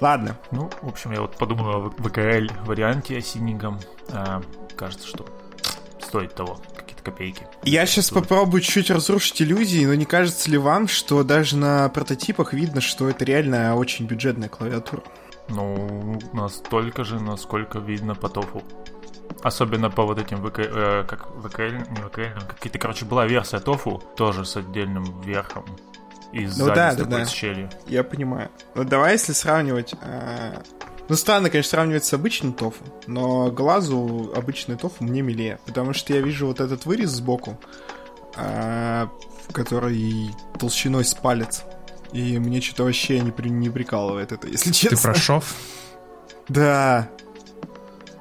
Ладно. Ну, в общем, я вот подумал о ВКЛ варианте синеньком. А, кажется, что стоит того, какие-то копейки. Я сейчас Стоит. попробую чуть разрушить иллюзии, но не кажется ли вам, что даже на прототипах видно, что это реально очень бюджетная клавиатура? Ну, настолько же, насколько видно по тофу. Особенно по вот этим ВК, э, как ВКЛ, не ВКЛ, а какие-то, короче, была версия тофу, тоже с отдельным верхом. И сзади Ну да, с да, такой да. с щелью. Я понимаю. Ну давай, если сравнивать... э, Ну, странно, конечно, сравнивать с обычным тофу, но глазу обычный тофу мне милее, потому что я вижу вот этот вырез сбоку, э, который толщиной с палец. И мне что-то вообще не, при- не прикалывает это, если Ты честно. про шов? [laughs] Да.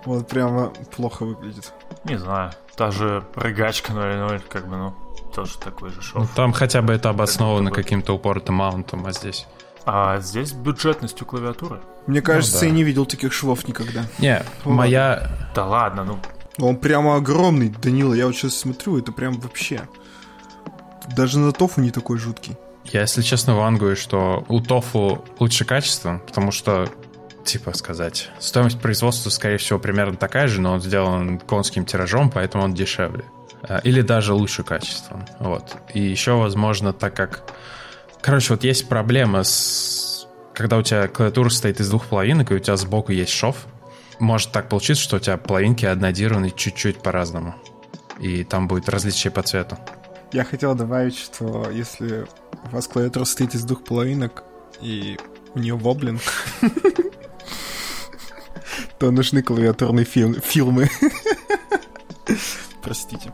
Вот прямо плохо выглядит. Не знаю, та же прыгачка 0.0, как бы, ну, тоже такой же шов. Ну, там хотя бы это обосновано каким-то упоротым маунтом, а здесь... А здесь бюджетностью клавиатуры. Мне кажется, да. я не видел таких швов никогда. Не, моя... Да ладно, ну, Он прямо огромный, Данила. Я вот сейчас смотрю, это прям вообще... Даже на тофу не такой жуткий. Я, если честно, вангую, что у тофу лучше качество, потому что, типа сказать, стоимость производства, скорее всего, примерно такая же, но он сделан конским тиражом, поэтому он дешевле. Э, Или даже лучше качеством. Вот. И еще, возможно, так как... Короче, вот есть проблема с... Когда у тебя клавиатура стоит из двух половинок, и у тебя сбоку есть шов, может так получиться, что у тебя половинки однодированы чуть-чуть по-разному. И там будет различие по цвету. Я хотел добавить, что если у вас клавиатура стоит из двух половинок, и у нее воблинг, [laughs] то нужны клавиатурные фил- фильмы. Простите.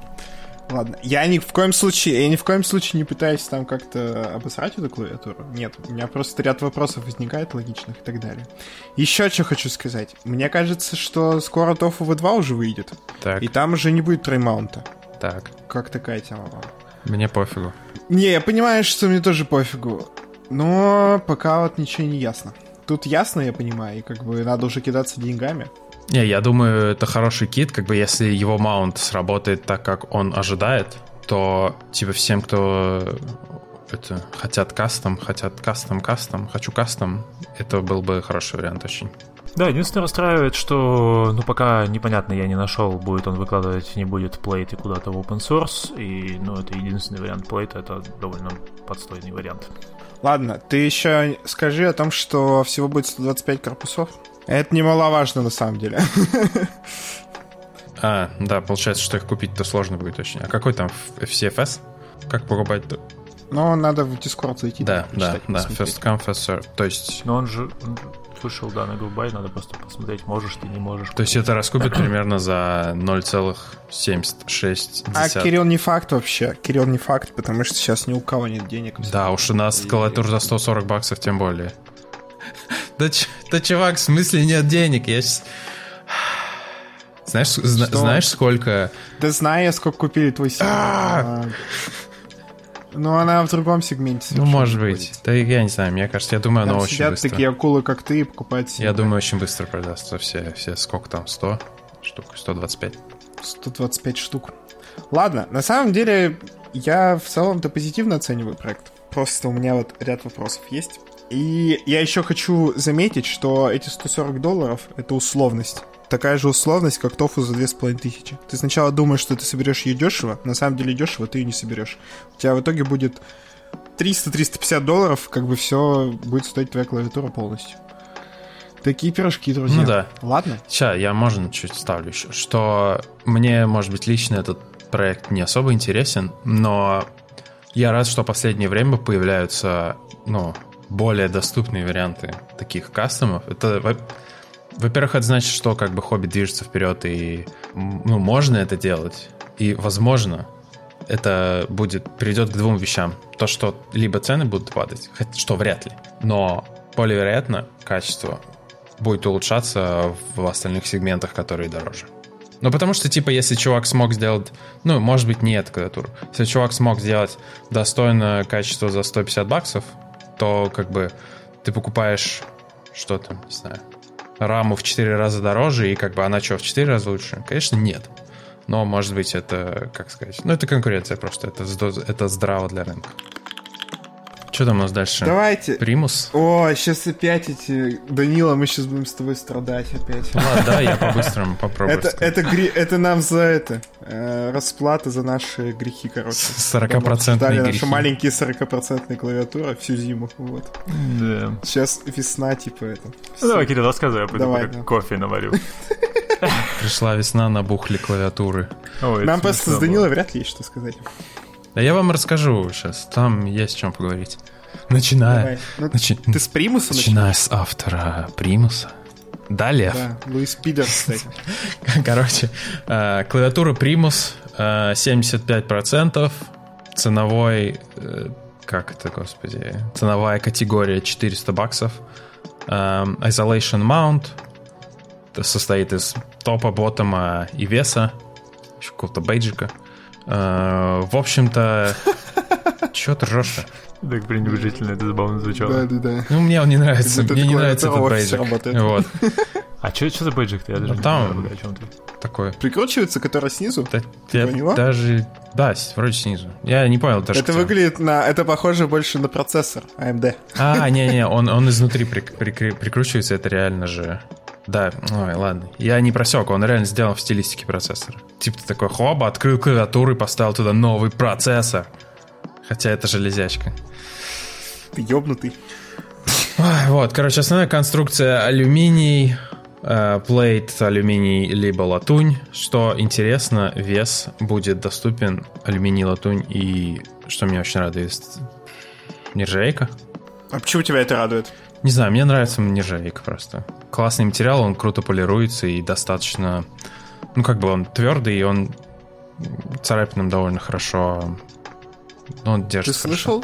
Ладно, я ни в коем случае, я ни в коем случае не пытаюсь там как-то обосрать эту клавиатуру. Нет, у меня просто ряд вопросов возникает логичных и так далее. Еще что хочу сказать. Мне кажется, что скоро TOFU V2 уже выйдет, Так, и там уже не будет треймаунта. так. Как такая тема вам? Мне пофигу. Не, я понимаю, что мне тоже пофигу. Но пока вот ничего не ясно. Тут ясно, я понимаю, и как бы надо уже кидаться деньгами. Не, я думаю, это хороший кит, как бы если его маунт сработает так, как он ожидает, то типа всем, кто это, хотят кастом, хотят кастом, кастом, хочу кастом, это был бы хороший вариант очень. Да, единственное расстраивает, что, ну, пока непонятно, я не нашел, будет он выкладывать, не будет плейт и куда-то в open source, и, ну, это единственный вариант плейта, это довольно подстойный вариант. Ладно, ты еще скажи о том, что всего будет 125 корпусов. Это немаловажно на самом деле. [laughs] А, да, получается, что их купить-то сложно будет очень. А какой там FCFS? Как покупать-то? Но надо в Discord зайти. Да, да, да, first come, first serve. То есть, Но он же, вышел, да, на GoBuy, надо просто посмотреть, можешь ты, не можешь. то есть это раскупит примерно за 0,76. А Кирилл не факт вообще. Кирилл не факт, потому что сейчас ни у кого нет денег. Да, уж у нас И- клавиатура за 140 баксов, тем более. [laughs] Да, да, чувак, в смысле нет денег? Я щас- Знаешь, зна- знаешь, сколько... Да знаю я, сколько купили твой [laughs] сегмент. Ну, она в другом сегменте. Ну, может быть. Да я не знаю, мне кажется, я думаю, оно Там очень сидят быстро. такие акулы, как ты, и покупают себе Я думаю, очень быстро продастся все, все, сколько там, 100 штук, 125. 125 штук. Ладно, на самом деле, я в целом-то позитивно оцениваю проект. Просто у меня вот ряд вопросов есть. И я еще хочу заметить, что эти 140 долларов — это условность. Такая же условность, как тофу за 2500. Ты сначала думаешь, что ты соберешь ее дешево, на самом деле дешево ты ее не соберешь. У тебя в итоге будет 300-350 долларов, как бы все будет стоить твоя клавиатура полностью. Такие пирожки, друзья. Ну да. Ладно. Сейчас, я, можно, чуть ставлю еще, что мне, может быть, лично этот проект не особо интересен, но я рад, что в последнее время появляются, ну, более доступные варианты таких кастомов. Это, во-первых, это значит, что как бы хобби движется вперед, и, ну, можно это делать, и, возможно, это будет, приведет к двум вещам. То, что либо цены будут падать, что вряд ли, но более вероятно, качество будет улучшаться в остальных сегментах, которые дороже. Ну, потому что, типа, если чувак смог сделать... Ну, может быть, не эту клавиатуру. Если чувак смог сделать достойное качество за 150 баксов, то, как бы, ты покупаешь что там, не знаю, раму в 4 раза дороже, и как бы она что, в 4 раза лучше? Конечно, нет. Но, может быть, это, как сказать, ну, это конкуренция просто, это, это здраво для рынка. Что там у нас дальше? Давайте. Примус? О, сейчас опять эти... Данила, мы сейчас будем с тобой страдать опять. Ладно, да, я по-быстрому попробую. Это, это, гри... это нам за это. Э, расплата за наши грехи, короче. 40% грехи. наши маленькие 40% клавиатура всю зиму. Вот. Да. Сейчас весна, типа это. Ну, давай, Кирилл, рассказывай, я пойду Давай, да. кофе наварю. Пришла весна, набухли клавиатуры. Ой, Нам просто с Данилой вряд ли есть что сказать. Да я вам расскажу сейчас, там есть о чем поговорить. Начиная. Ну, начи... Ты с Примуса Начиная с автора Примуса. Далее. Да, Луис Пидер, кстати. [laughs] Короче, э, клавиатура Примус 75%, э, ценовой, э, как это, господи, ценовая категория 400 баксов, Isolation Mount, состоит из топа, ботома и веса, еще какого-то бейджика. Э, в общем-то, [laughs] чего ты ржешь-то? Так пренебрежительно это забавно звучало. Да, да, да. Ну, мне он не нравится. Мне не нравится этот бейджик. Вот. А что, что за бейджик-то? Я даже не там о чем ты. Такой. Прикручивается, который снизу? Да, я даже... Да, вроде снизу. Я не понял даже. Это выглядит на... Это похоже больше на процессор AMD. А, не-не, он, он [laughs] изнутри прикручивается, это реально же... Да, ой, ладно. Я не просек, он реально сделан в стилистике процессора. Типа ты такой, хоба, открыл клавиатуру и поставил туда новый процессор. Хотя это железячка. Ты ёбнутый. Вот, короче, основная конструкция алюминий, э, плейт алюминий либо латунь. Что интересно, вес будет доступен алюминий, латунь и, что меня очень радует, нержавейка. А почему тебя это радует? Не знаю, мне нравится нержавейка просто. Классный материал, он круто полируется и достаточно... Ну, как бы он твердый, и он царапинам довольно хорошо... Ну, он держит Ты слышал?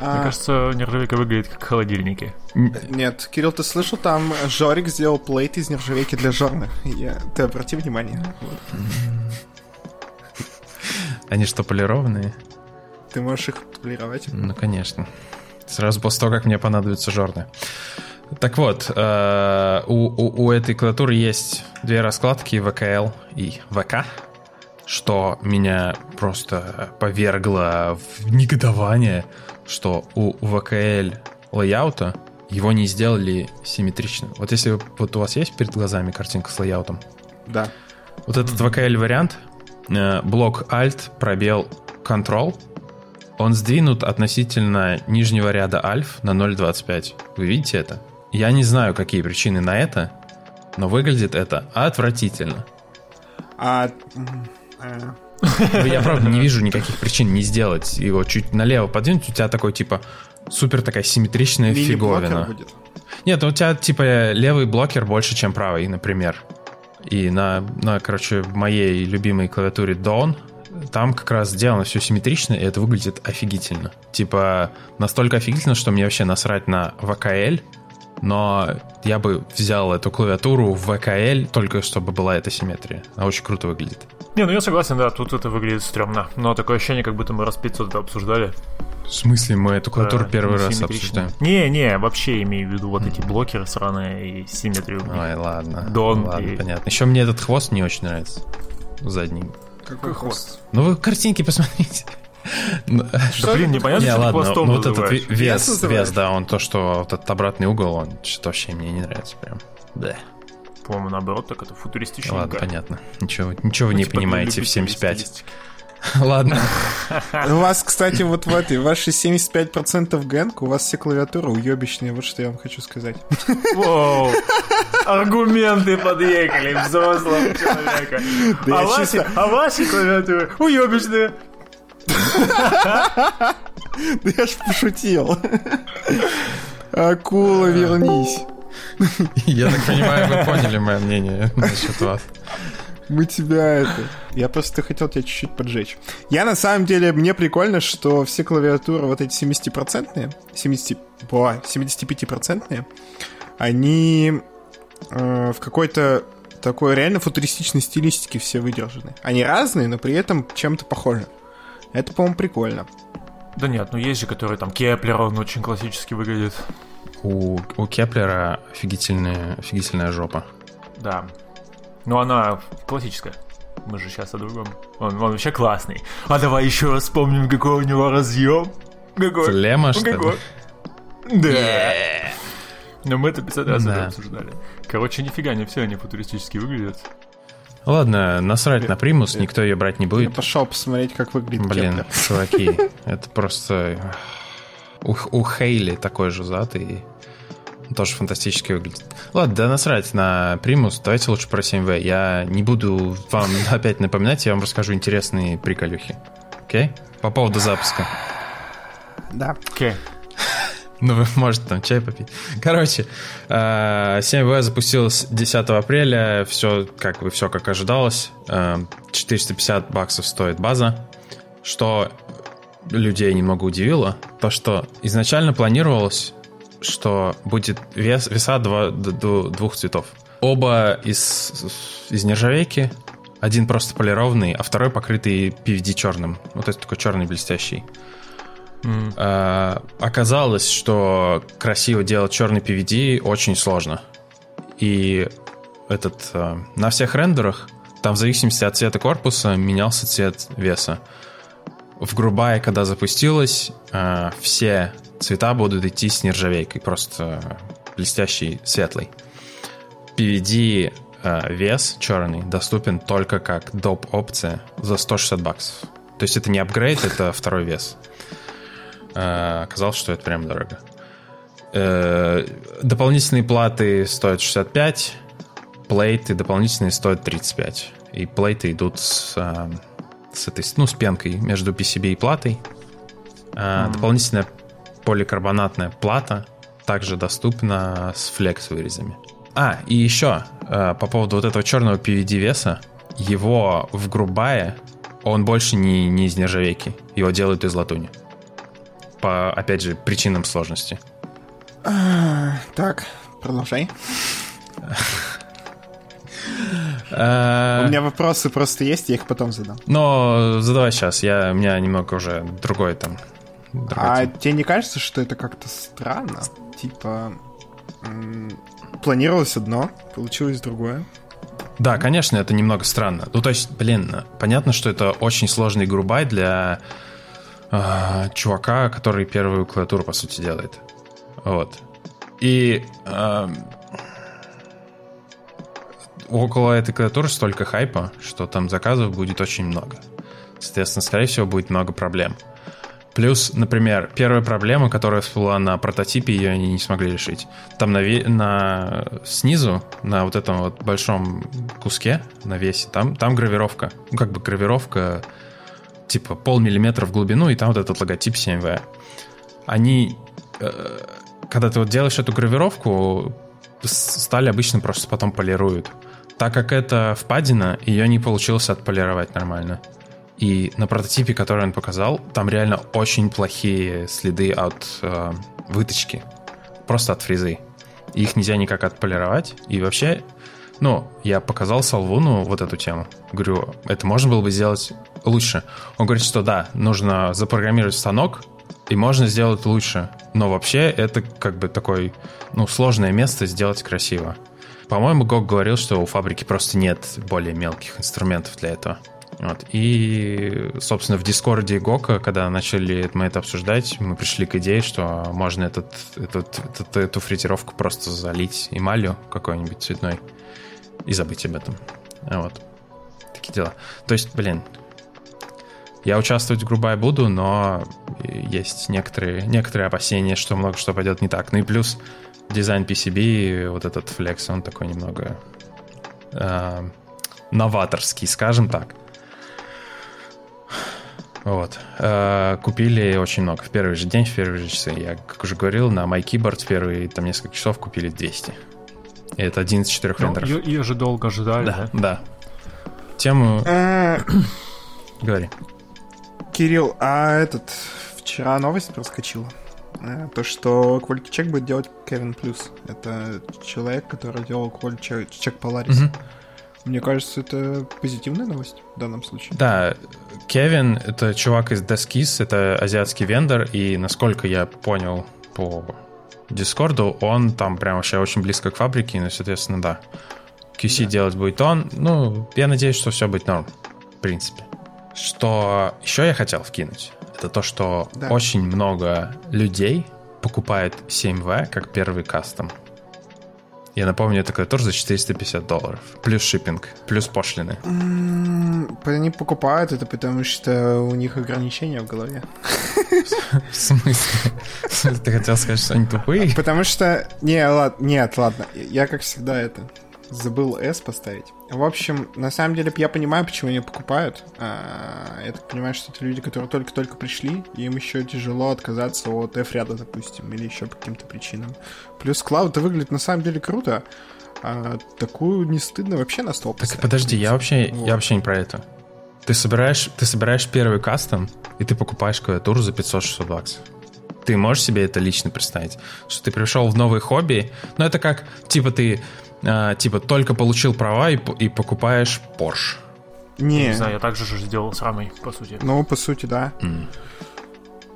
А... Мне кажется, нержавейка выглядит как холодильники. Нет, Кирилл, ты слышал, там Жорик сделал плейт из нержавейки для жорных. Я... Ты обрати внимание. Они что, полированные? Ты можешь их полировать? Ну, конечно. Сразу после того, как мне понадобятся жорны. Так вот, э, у, у, у этой клавиатуры есть две раскладки VKL и VK, что меня просто повергло в негодование, что у VKL лейаута его не сделали симметрично. Вот если вот у вас есть перед глазами картинка с лейаутом? Да. Вот этот VKL вариант, э, блок Alt, пробел Control, он сдвинут относительно нижнего ряда альф на 0.25. Вы видите это? Я не знаю, какие причины на это, но выглядит это отвратительно. А... Я правда не вижу никаких причин не сделать его чуть налево подвинуть. У тебя такой типа супер такая симметричная фиговина. Будет? Нет, у тебя типа левый блокер больше, чем правый, например. И на, на короче, моей любимой клавиатуре Dawn там как раз сделано все симметрично, и это выглядит офигительно. Типа, настолько офигительно, что мне вообще насрать на ВКЛ, но я бы взял эту клавиатуру в ВКЛ, только чтобы была эта симметрия. Она очень круто выглядит. Не, ну я согласен, да, тут это выглядит стрёмно. Но такое ощущение, как будто мы раз 500 это обсуждали. В смысле, мы эту клавиатуру да, первый раз обсуждаем? Не, не, вообще имею в виду вот эти блокеры сраные и симметрию. Ой, ладно. Дон. Ладно, и... понятно. Еще мне этот хвост не очень нравится. Задний. Какой хвост? Ну вы картинки посмотрите. [laughs] Ну, да блин, непонятно, не, что ладно, хвостом ну, вот этот вес, вес, да, он то, что вот этот обратный угол, он что вообще мне не нравится прям. Да. По-моему, наоборот, так это футуристично. Ладно, понятно. Ничего, ничего вы ну, не типа понимаете в 75. [laughs] Ладно. У вас, кстати, вот в этой, ваши 75% гэнк, у вас все клавиатуры уебищные, вот что я вам хочу сказать. Воу. Аргументы подъехали взрослого человека. Да а, ваши, чисто... а ваши клавиатуры уебищные. Да я ж пошутил. Акула, вернись. Я так понимаю, вы поняли мое мнение насчет вас. Мы тебя это... Я просто хотел тебя чуть-чуть поджечь. Я на самом деле, мне прикольно, что все клавиатуры вот эти 70-процентные, 70... 75-процентные, они э, в какой-то такой реально футуристичной стилистики все выдержаны. Они разные, но при этом чем-то похожи. Это, по-моему, прикольно. Да нет, ну есть же, который там Кеплер, он очень классически выглядит. У, у Кеплера офигительная, офигительная жопа. Да. Ну она классическая. Мы же сейчас о другом. Он, он вообще классный. А давай еще раз вспомним, какой у него разъем. Какой? Lemo, что какой? ли? Да. Yeah. Но мы это 50 раз да. обсуждали. Короче, нифига не все они футуристически выглядят. Ладно, насрать на примус, никто ее брать не будет. Я пошел посмотреть, как выглядит Блин, Кеплер. чуваки, [laughs] это просто... У, у Хейли такой же зад, и тоже фантастически выглядит. Ладно, да насрать на примус, давайте лучше про 7В. Я не буду вам [laughs] опять напоминать, я вам расскажу интересные приколюхи. Окей? Okay? По поводу запуска. Да. Окей. Okay. [laughs] Ну, вы можете там чай попить. Короче, 7V э, запустилась 10 апреля. Все как бы все как ожидалось. 450 э, баксов стоит база. Что людей немного удивило, то что изначально планировалось, что будет вес, веса два, двух цветов. Оба из, из нержавейки, один просто полированный, а второй покрытый PVD черным. Вот это такой черный блестящий. Mm. А, оказалось, что красиво делать черный PVD очень сложно. И этот а, на всех рендерах там в зависимости от цвета корпуса менялся цвет веса. В грубая, когда запустилась, а, все цвета будут идти с нержавейкой, просто блестящий, светлый. PVD а, вес черный доступен только как доп. опция за 160 баксов. То есть это не апгрейд, это второй вес. Э, оказалось, что это прям дорого. Э, дополнительные платы стоят 65, плейты дополнительные стоят 35. И плейты идут с, э, с этой, ну, с пенкой между PCB и платой. Mm. Дополнительная поликарбонатная плата также доступна с флекс вырезами. А, и еще по поводу вот этого черного PVD веса, его в грубая он больше не, не из нержавейки, его делают из латуни по, опять же, причинам сложности. А, так, продолжай. А, [laughs] у меня вопросы просто есть, я их потом задам. Но задавай сейчас, я, у меня немного уже другой там. А тебе не кажется, что это как-то странно? Типа, планировалось одно, получилось другое. Да, конечно, это немного странно. Ну, то есть, блин, понятно, что это очень сложный грубай для э, чувака, который первую клавиатуру, по сути, делает. Вот. И э, около этой клавиатуры столько хайпа, что там заказов будет очень много. Соответственно, скорее всего, будет много проблем. Плюс, например, первая проблема, которая всплыла на прототипе, ее они не смогли решить. Там на, на снизу, на вот этом вот большом куске, на весе, там, там гравировка. Ну, как бы гравировка типа полмиллиметра в глубину, и там вот этот логотип 7V. Они, э, когда ты вот делаешь эту гравировку, сталь обычно просто потом полируют. Так как это впадина, ее не получилось отполировать нормально. И на прототипе, который он показал, там реально очень плохие следы от э, выточки. Просто от фрезы. их нельзя никак отполировать. И вообще, ну, я показал Салвуну вот эту тему. Говорю, это можно было бы сделать лучше. Он говорит, что да, нужно запрограммировать станок, и можно сделать лучше. Но вообще это как бы такое, ну, сложное место сделать красиво. По-моему, Гог говорил, что у фабрики просто нет более мелких инструментов для этого. Вот. И, собственно, в Дискорде Гока, когда начали мы это обсуждать, мы пришли к идее, что можно этот, этот, этот, эту фритировку просто залить эмалью какой-нибудь цветной и забыть об этом. Вот. Такие дела. То есть, блин, я участвовать в грубая буду, но есть некоторые, некоторые опасения, что много что пойдет не так. Ну и плюс дизайн PCB, вот этот флекс, он такой немного э, новаторский, скажем так. Вот. Э, купили очень много. В первый же день, в первые же часы. Я, как уже говорил, на MyKeyboard в первые там несколько часов купили 200. И это один из четырех ну, рендеров. Ее же долго ждали, да? Да, да. Тему... Э, [clears throat] Говори. Кирилл, а этот... Вчера новость проскочила. Э, то, что quality check будет делать Кевин Плюс. Это человек, который делал quality check Polaris. Угу. Мне кажется, это позитивная новость в данном случае. Да, Кевин — это чувак из Deskis, это азиатский вендор, и насколько я понял по Дискорду, он там прям вообще очень близко к фабрике, ну, соответственно, да. QC да. делать будет он. Ну, я надеюсь, что все будет норм, в принципе. Что еще я хотел вкинуть, это то, что да. очень много людей покупает 7V как первый кастом. Я напомню, это клавиатура за 450 долларов. Плюс шиппинг, плюс пошлины. Они покупают это, потому что у них ограничения в голове. В смысле? [laughs] Ты хотел сказать, что они тупые? Потому что... Не, ладно, нет, ладно. Я, как всегда, это забыл S поставить. В общем, на самом деле я понимаю, почему они покупают. А, я так понимаю, что это люди, которые только-только пришли, и им еще тяжело отказаться от F-ряда, допустим, или еще по каким-то причинам. Плюс это выглядит на самом деле круто. А такую не стыдно вообще на стол Так подожди, я вообще, вот. я вообще не про это. Ты собираешь, ты собираешь первый кастом, и ты покупаешь клавиатуру за 500-600 баксов ты можешь себе это лично представить? Что ты пришел в новый хобби, но это как, типа, ты а, типа только получил права и, и покупаешь Porsche. Не. не знаю, я также же сделал с рамой, по сути. Ну, по сути, да. Mm.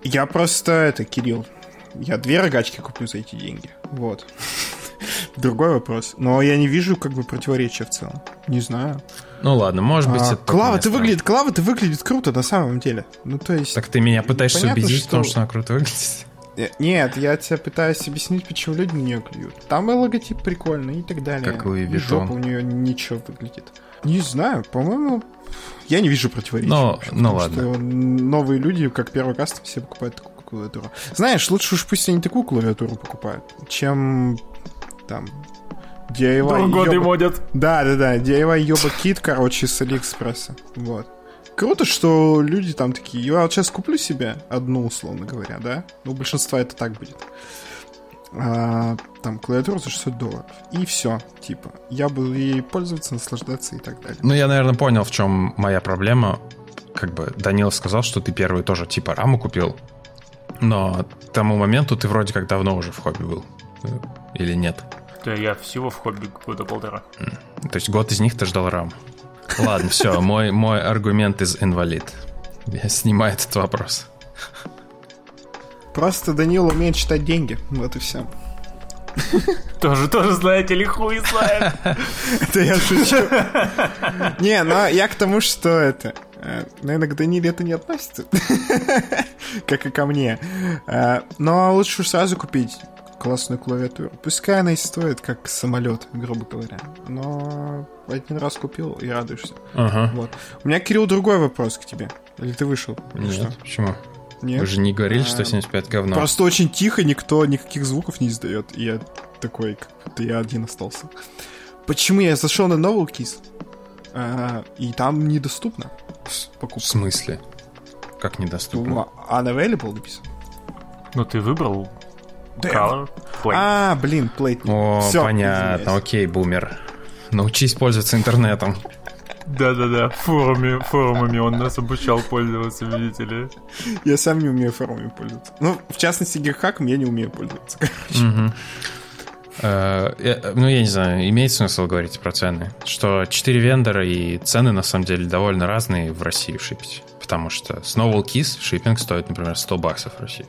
Я просто, это, Кирилл, я две рогачки куплю за эти деньги. Вот. [laughs] Другой вопрос. Но я не вижу как бы противоречия в целом. Не знаю. Ну ладно, может быть, а, это Клава, ты выглядит, Клава, ты выглядит круто на самом деле. Ну то есть. Так ты меня пытаешься понятно, убедить что... в том, что она круто выглядит. Э, нет, я тебе пытаюсь объяснить, почему люди нее клюют. Там и логотип прикольный и так далее. Как Луи И жопа у нее ничего выглядит. Не знаю, по-моему, я не вижу противоречий. Но, ну ладно. Что новые люди, как первый кастом, все покупают такую клавиатуру. Знаешь, лучше уж пусть они такую клавиатуру покупают, чем там DIY годы модят. Да, да, да, DIY ёба кит, короче, с Алиэкспресса. Вот. Круто, что люди там такие, я вот сейчас куплю себе одну, условно говоря, да? Ну, у большинства это так будет. А, там клавиатура за 600 долларов. И все, типа. Я буду ей пользоваться, наслаждаться и так далее. Ну, я, наверное, понял, в чем моя проблема. Как бы Данил сказал, что ты первый тоже типа раму купил. Но к тому моменту ты вроде как давно уже в хобби был. Или нет? Да, я всего в хобби года полтора. То есть год из них ты ждал рам. Ладно, все, мой, мой аргумент из инвалид. Я снимаю этот вопрос. Просто Данил умеет читать деньги. Вот и все. Тоже, тоже знаете ли, хуй знает. Это я шучу. Не, но я к тому, что это... Э, наверное, к Даниле это не относится. [laughs] Как и ко мне. Э, но лучше сразу купить классную клавиатуру. Пускай она и стоит как самолет, грубо говоря. Но один раз купил и радуешься. Ага. Вот. У меня, Кирилл, другой вопрос к тебе. Или ты вышел? Нет, что? почему? Нет? Вы же не говорили, что 75 а, говно. Просто очень тихо, никто никаких звуков не издает. И я такой, как будто я один остался. Почему я зашел на Novel Keys, а, и там недоступно покупка. В смысле? Как недоступно? Ну, unavailable написано. Ну, ты выбрал Color, plate. А, блин, plate. О, Все, понятно, извиняюсь. окей, бумер. Научись пользоваться интернетом. Да-да-да, форумами, форумами он нас обучал пользоваться, видите ли. Я сам не умею форумами пользоваться. Ну, в частности, гигхаком я не умею пользоваться, короче. Uh, ну, я не знаю, имеет смысл говорить про цены. Что 4 вендора и цены, на самом деле, довольно разные в России шипить. Потому что Snowball Keys шиппинг стоит, например, 100 баксов в России.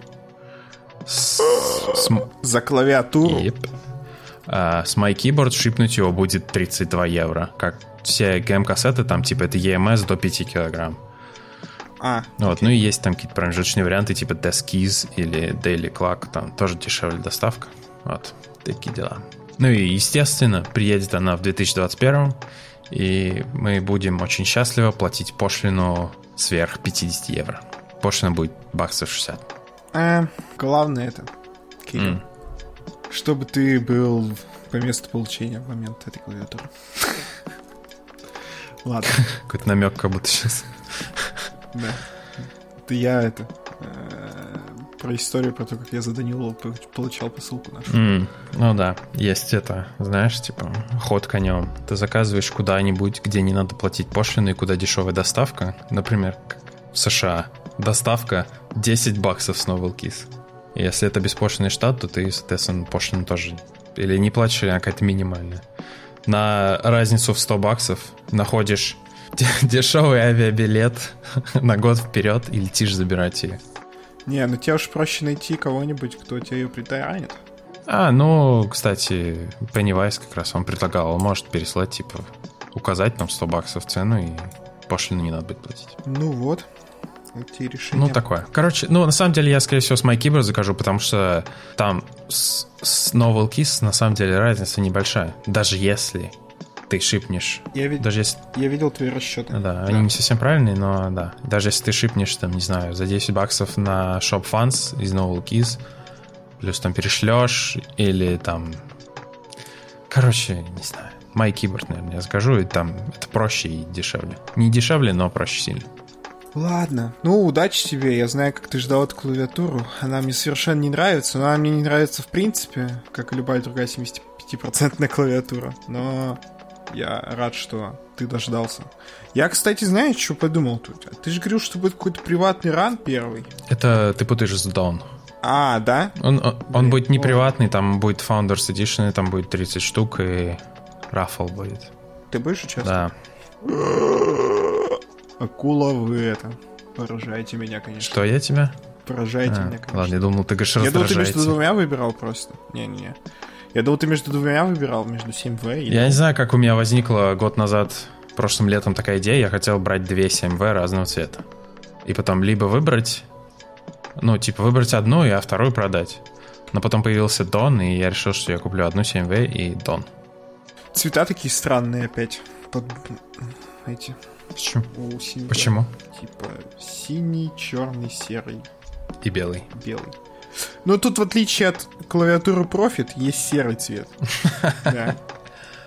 С, с... За клавиатуру? Yep. А, с My Keyboard шипнуть его будет 32 евро. Как все ГМ-кассеты, там типа это EMS до 5 килограмм. А, вот, ну и есть там какие-то промежуточные варианты, типа Desk Keys или Daily Clock, там тоже дешевле доставка. Вот, такие дела. Ну и, естественно, приедет она в 2021, и мы будем очень счастливо платить пошлину сверх 50 евро. Пошлина будет баксов 60. А, главное это, Кирилл. Mm чтобы ты был по месту получения в момент этой клавиатуры. [laughs] Ладно. Какой-то намек как будто сейчас. Да. Это я это э, про историю про то, как я за Данилова получал посылку нашу. Mm, ну да, есть это, знаешь, типа ход конем. Ты заказываешь куда-нибудь, где не надо платить пошлину и куда дешевая доставка. Например, в США. Доставка 10 баксов с Novel Kiss. Если это беспошлинный штат, то ты, соответственно, пошлину тоже или не платишь, или она какая-то минимальная. на разницу в 100 баксов находишь [laughs] дешевый авиабилет [laughs] на год вперед и летишь забирать ее. Не, ну тебе уж проще найти кого-нибудь, кто тебе ее притаранит. А, ну, кстати, Pennywise как раз он предлагал, он может переслать, типа, указать нам 100 баксов цену, и пошлину не надо будет платить. Ну вот, эти решения. Ну, такое. Короче, ну, на самом деле, я, скорее всего, с MyKeyboard закажу, потому что там с, с Novel Keys, на самом деле, разница небольшая. Даже если ты шипнешь. Я, вид... Даже если... я видел твои расчеты. Да, да, они не совсем правильные, но да. Даже если ты шипнешь, там, не знаю, за 10 баксов на Shop Funds из Novel Keys, плюс там перешлешь, или там... Короче, не знаю. My Keyboard, наверное, я скажу, и там это проще и дешевле. Не дешевле, но проще сильно. Ладно. Ну, удачи тебе. Я знаю, как ты ждал эту клавиатуру. Она мне совершенно не нравится, но она мне не нравится в принципе, как и любая другая 75% клавиатура. Но я рад, что ты дождался. Я, кстати, знаешь, что подумал тут? Ты же говорил, что будет какой-то приватный ран первый. Это ты путаешь с Dawn. А, да? Он, он, он будет не приватный, там будет Founders Edition, там будет 30 штук, и рафл будет. Ты будешь участвовать? Да. [laughs] Акула, вы это. Поражаете меня, конечно. Что, я тебя? Поражаете а, меня, конечно. Ладно, я думал, ты говоришь, Я думал, ты между двумя выбирал просто. Не-не-не. Я думал, ты между двумя выбирал, между 7В и... Я не знаю, как у меня возникла год назад, прошлым летом такая идея. Я хотел брать две 7В разного цвета. И потом либо выбрать, ну, типа выбрать одну, а вторую продать. Но потом появился Дон, и я решил, что я куплю одну 7В и Дон. Цвета такие странные опять. Под эти Почему? синего. Почему? Типа синий, черный, серый, И белый. белый. Но тут, в отличие от клавиатуры Profit, есть серый цвет. [laughs] Да.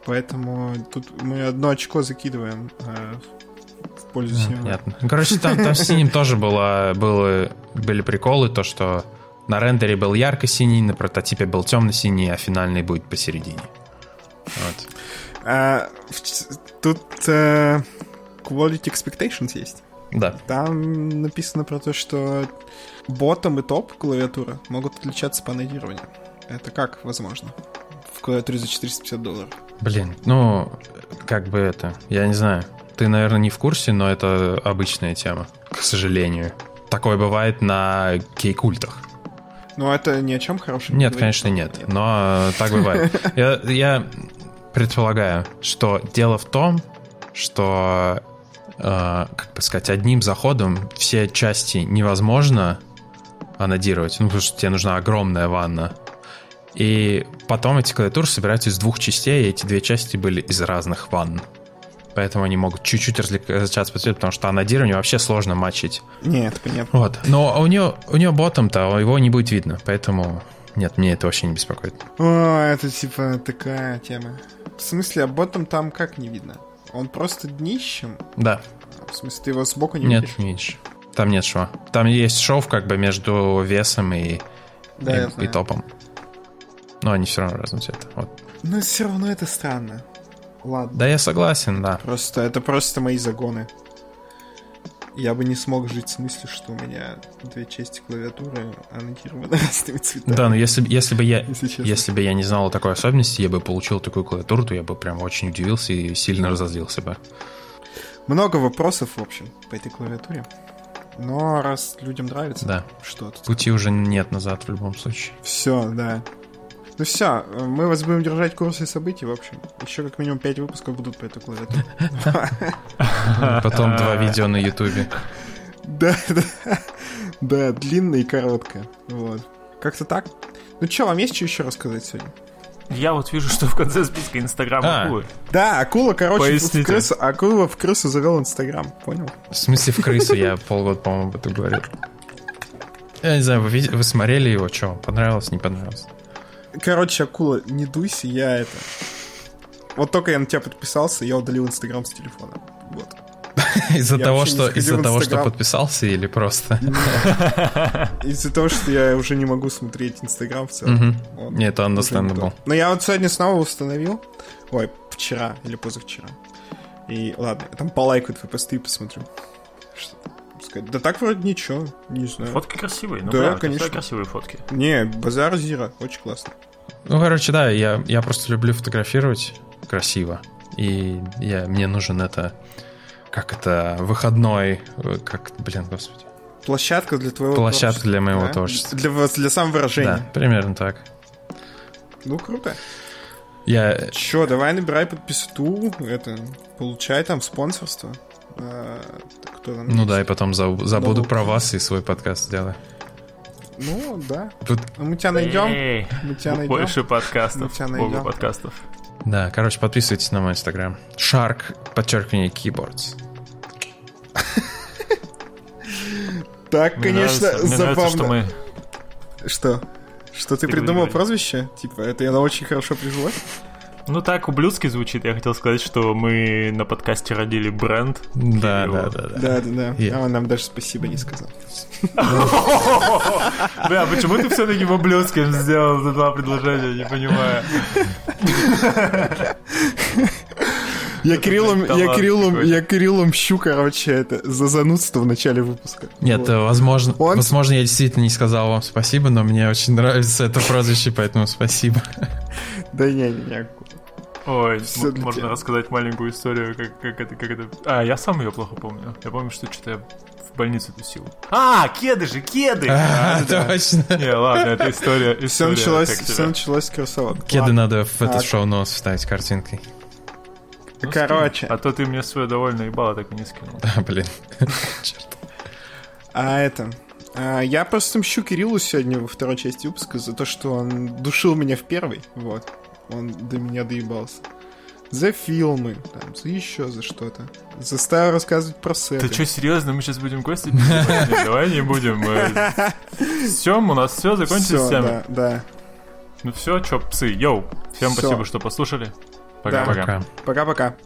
Поэтому тут мы одно очко закидываем э, в пользу синего. Понятно. Ну, Короче, там, там с синим тоже было, было, были приколы, то, что на рендере был ярко-синий, на прототипе был темно-синий, а финальный будет посередине. Вот. А, тут э, Quality Expectations есть. Да. Там написано про то, что ботом и топ клавиатура могут отличаться по нодированию. Это как возможно? В клавиатуре за 450 долларов. Блин, ну, как бы это, я не знаю. Ты, наверное, не в курсе, но это обычная тема, к сожалению. Такое бывает на кей-культах. Но это ни о чем хорошем не Нет, говорит. конечно, нет. Но так бывает. [laughs] Я, я предполагаю, что дело в том, что, как бы сказать, одним заходом все части невозможно анодировать, ну, потому что тебе нужна огромная ванна. И потом эти клавиатуры собираются из двух частей, и эти две части были из разных ванн. Поэтому они могут чуть-чуть разли- различаться по цвету, потому что анодирование вообще сложно мачить. Нет, понятно. Вот. Но у нее, у нее ботом-то его не будет видно, поэтому нет, мне это вообще не беспокоит. О, это типа такая тема. В смысле, а ботом там как не видно? Он просто днищем? Да, В смысле, ты его сбоку не нет, видишь? видишь. Там нет шва. Там есть шов как бы между весом и, Да, и, и топом. Но они все равно разного цвета. Вот. Но все равно это странно. Ладно. Да, я согласен, да. Просто это просто мои загоны. Я бы не смог жить с мыслью, что у меня две части клавиатуры аннотированы [laughs] разными цветами. Да, но если, если бы я Если честно. если бы я не знал о такой особенности, я бы получил такую клавиатуру, то я бы прям очень удивился и сильно разозлился бы. Много вопросов, в общем, по этой клавиатуре. Но раз людям нравится, Да. что тут? Пути уже нет назад в любом случае. Все, да. Ну все, мы вас будем держать в курсе событий, в общем. Еще как минимум 5 выпусков будут по этой клавиатуре. [laughs] Потом два видео на ютубе. [laughs] Да, да. Да, длинная и короткая. Вот. Как-то так. Ну что, вам есть что еще рассказать сегодня? Я вот вижу, что в конце списка Инстаграм А. акулы. Да, акула, короче, в Поясните. крысу, акула в крысу завел Инстаграм, понял? В смысле в крысу я полгода, по-моему, об этом говорил. Я не знаю, вы, вы смотрели его, что, понравилось, не понравилось? Короче, акула, не дуйся, я это... Вот только я на тебя подписался, я удалил Инстаграм с телефона. Вот. [laughs] Из-за того, что из-за того, что подписался или просто? [laughs] Из-за того, что я уже не могу смотреть Инстаграм в целом. Нет, это understandable. то. Но я вот сегодня снова установил. Ой, вчера или позавчера. И ладно, я там полайкаю твои посты и посмотрю. Что там сказать? Да так вроде ничего, не знаю. Фотки красивые, ну Да, правда, конечно. красивые фотки. Не, базар Зира, очень классно. Ну, короче, да, я, я просто люблю фотографировать. красиво. И я, мне нужен это, как это, выходной, э, как, блин, господи. Площадка для твоего Площадка творчества, для моего да? творчества. Для, для самовыражения. Да, примерно так. Ну, круто. Я... Чё, давай набирай подписату, это, получай там спонсорство. Кто там Ну есть? да, и потом за- забуду Ну. про вас и свой подкаст сделаю. Ну, да. Тут, Ну, Мы тебя найдем. Эй, Мы тебя найдем. Больше Мы подкастов. тебя Много найдем. подкастов. да, короче, подписывайтесь на мой инстаграм. Shark, подчеркивание, keyboards. [laughs] Так, Мне конечно, нравится- мне забавно. нравится, что мы... Что? Что ты придумал прозвище? Типа, это я очень хорошо прижилось? Ну так, ублюдски звучит. Я хотел сказать, что мы на подкасте родили бренд. Да, да, да, да. Да, да, да. Я- А он нам даже спасибо не сказал. [laughs] Бля, почему ты все-таки в ублюдском сделал за два предложения? Не понимаю. Я Кириллу, я какой-то. я Кириллу мщу, короче, это, за занудство в начале выпуска. Нет, Вот. возможно, Он- возможно, я действительно не сказал вам спасибо, но мне очень нравится это прозвище, поэтому спасибо. Да не, не, не. Ой, для можно тебя. рассказать маленькую историю, как, как это, как это... А, я сам ее плохо помню. Я помню, что что-то я в больнице тусил. А, кеды же, кеды! А, Точно. Не, ладно, это история. Все история, началось, как все началось с кроссовок. Кеды Ладно. надо в этот А. шоу-ноут вставить картинкой. Ну, Короче. скинь. А то ты мне свое довольно ебало так и не скинул. А, блин. [laughs] Черт. А это... а, я просто мщу Кириллу сегодня во второй части выпуска за то, что он душил меня в первой. Вот. Он до меня доебался. За фильмы, там, за еще за что-то. Заставил рассказывать про секс. Ты что, серьезно? Мы сейчас будем? Нет, Давай не будем. Все, у нас все закончилось темой. да. Ну все, чё, псы, йоу. Всем спасибо, что послушали. Пока-пока. Пока. Пока-пока.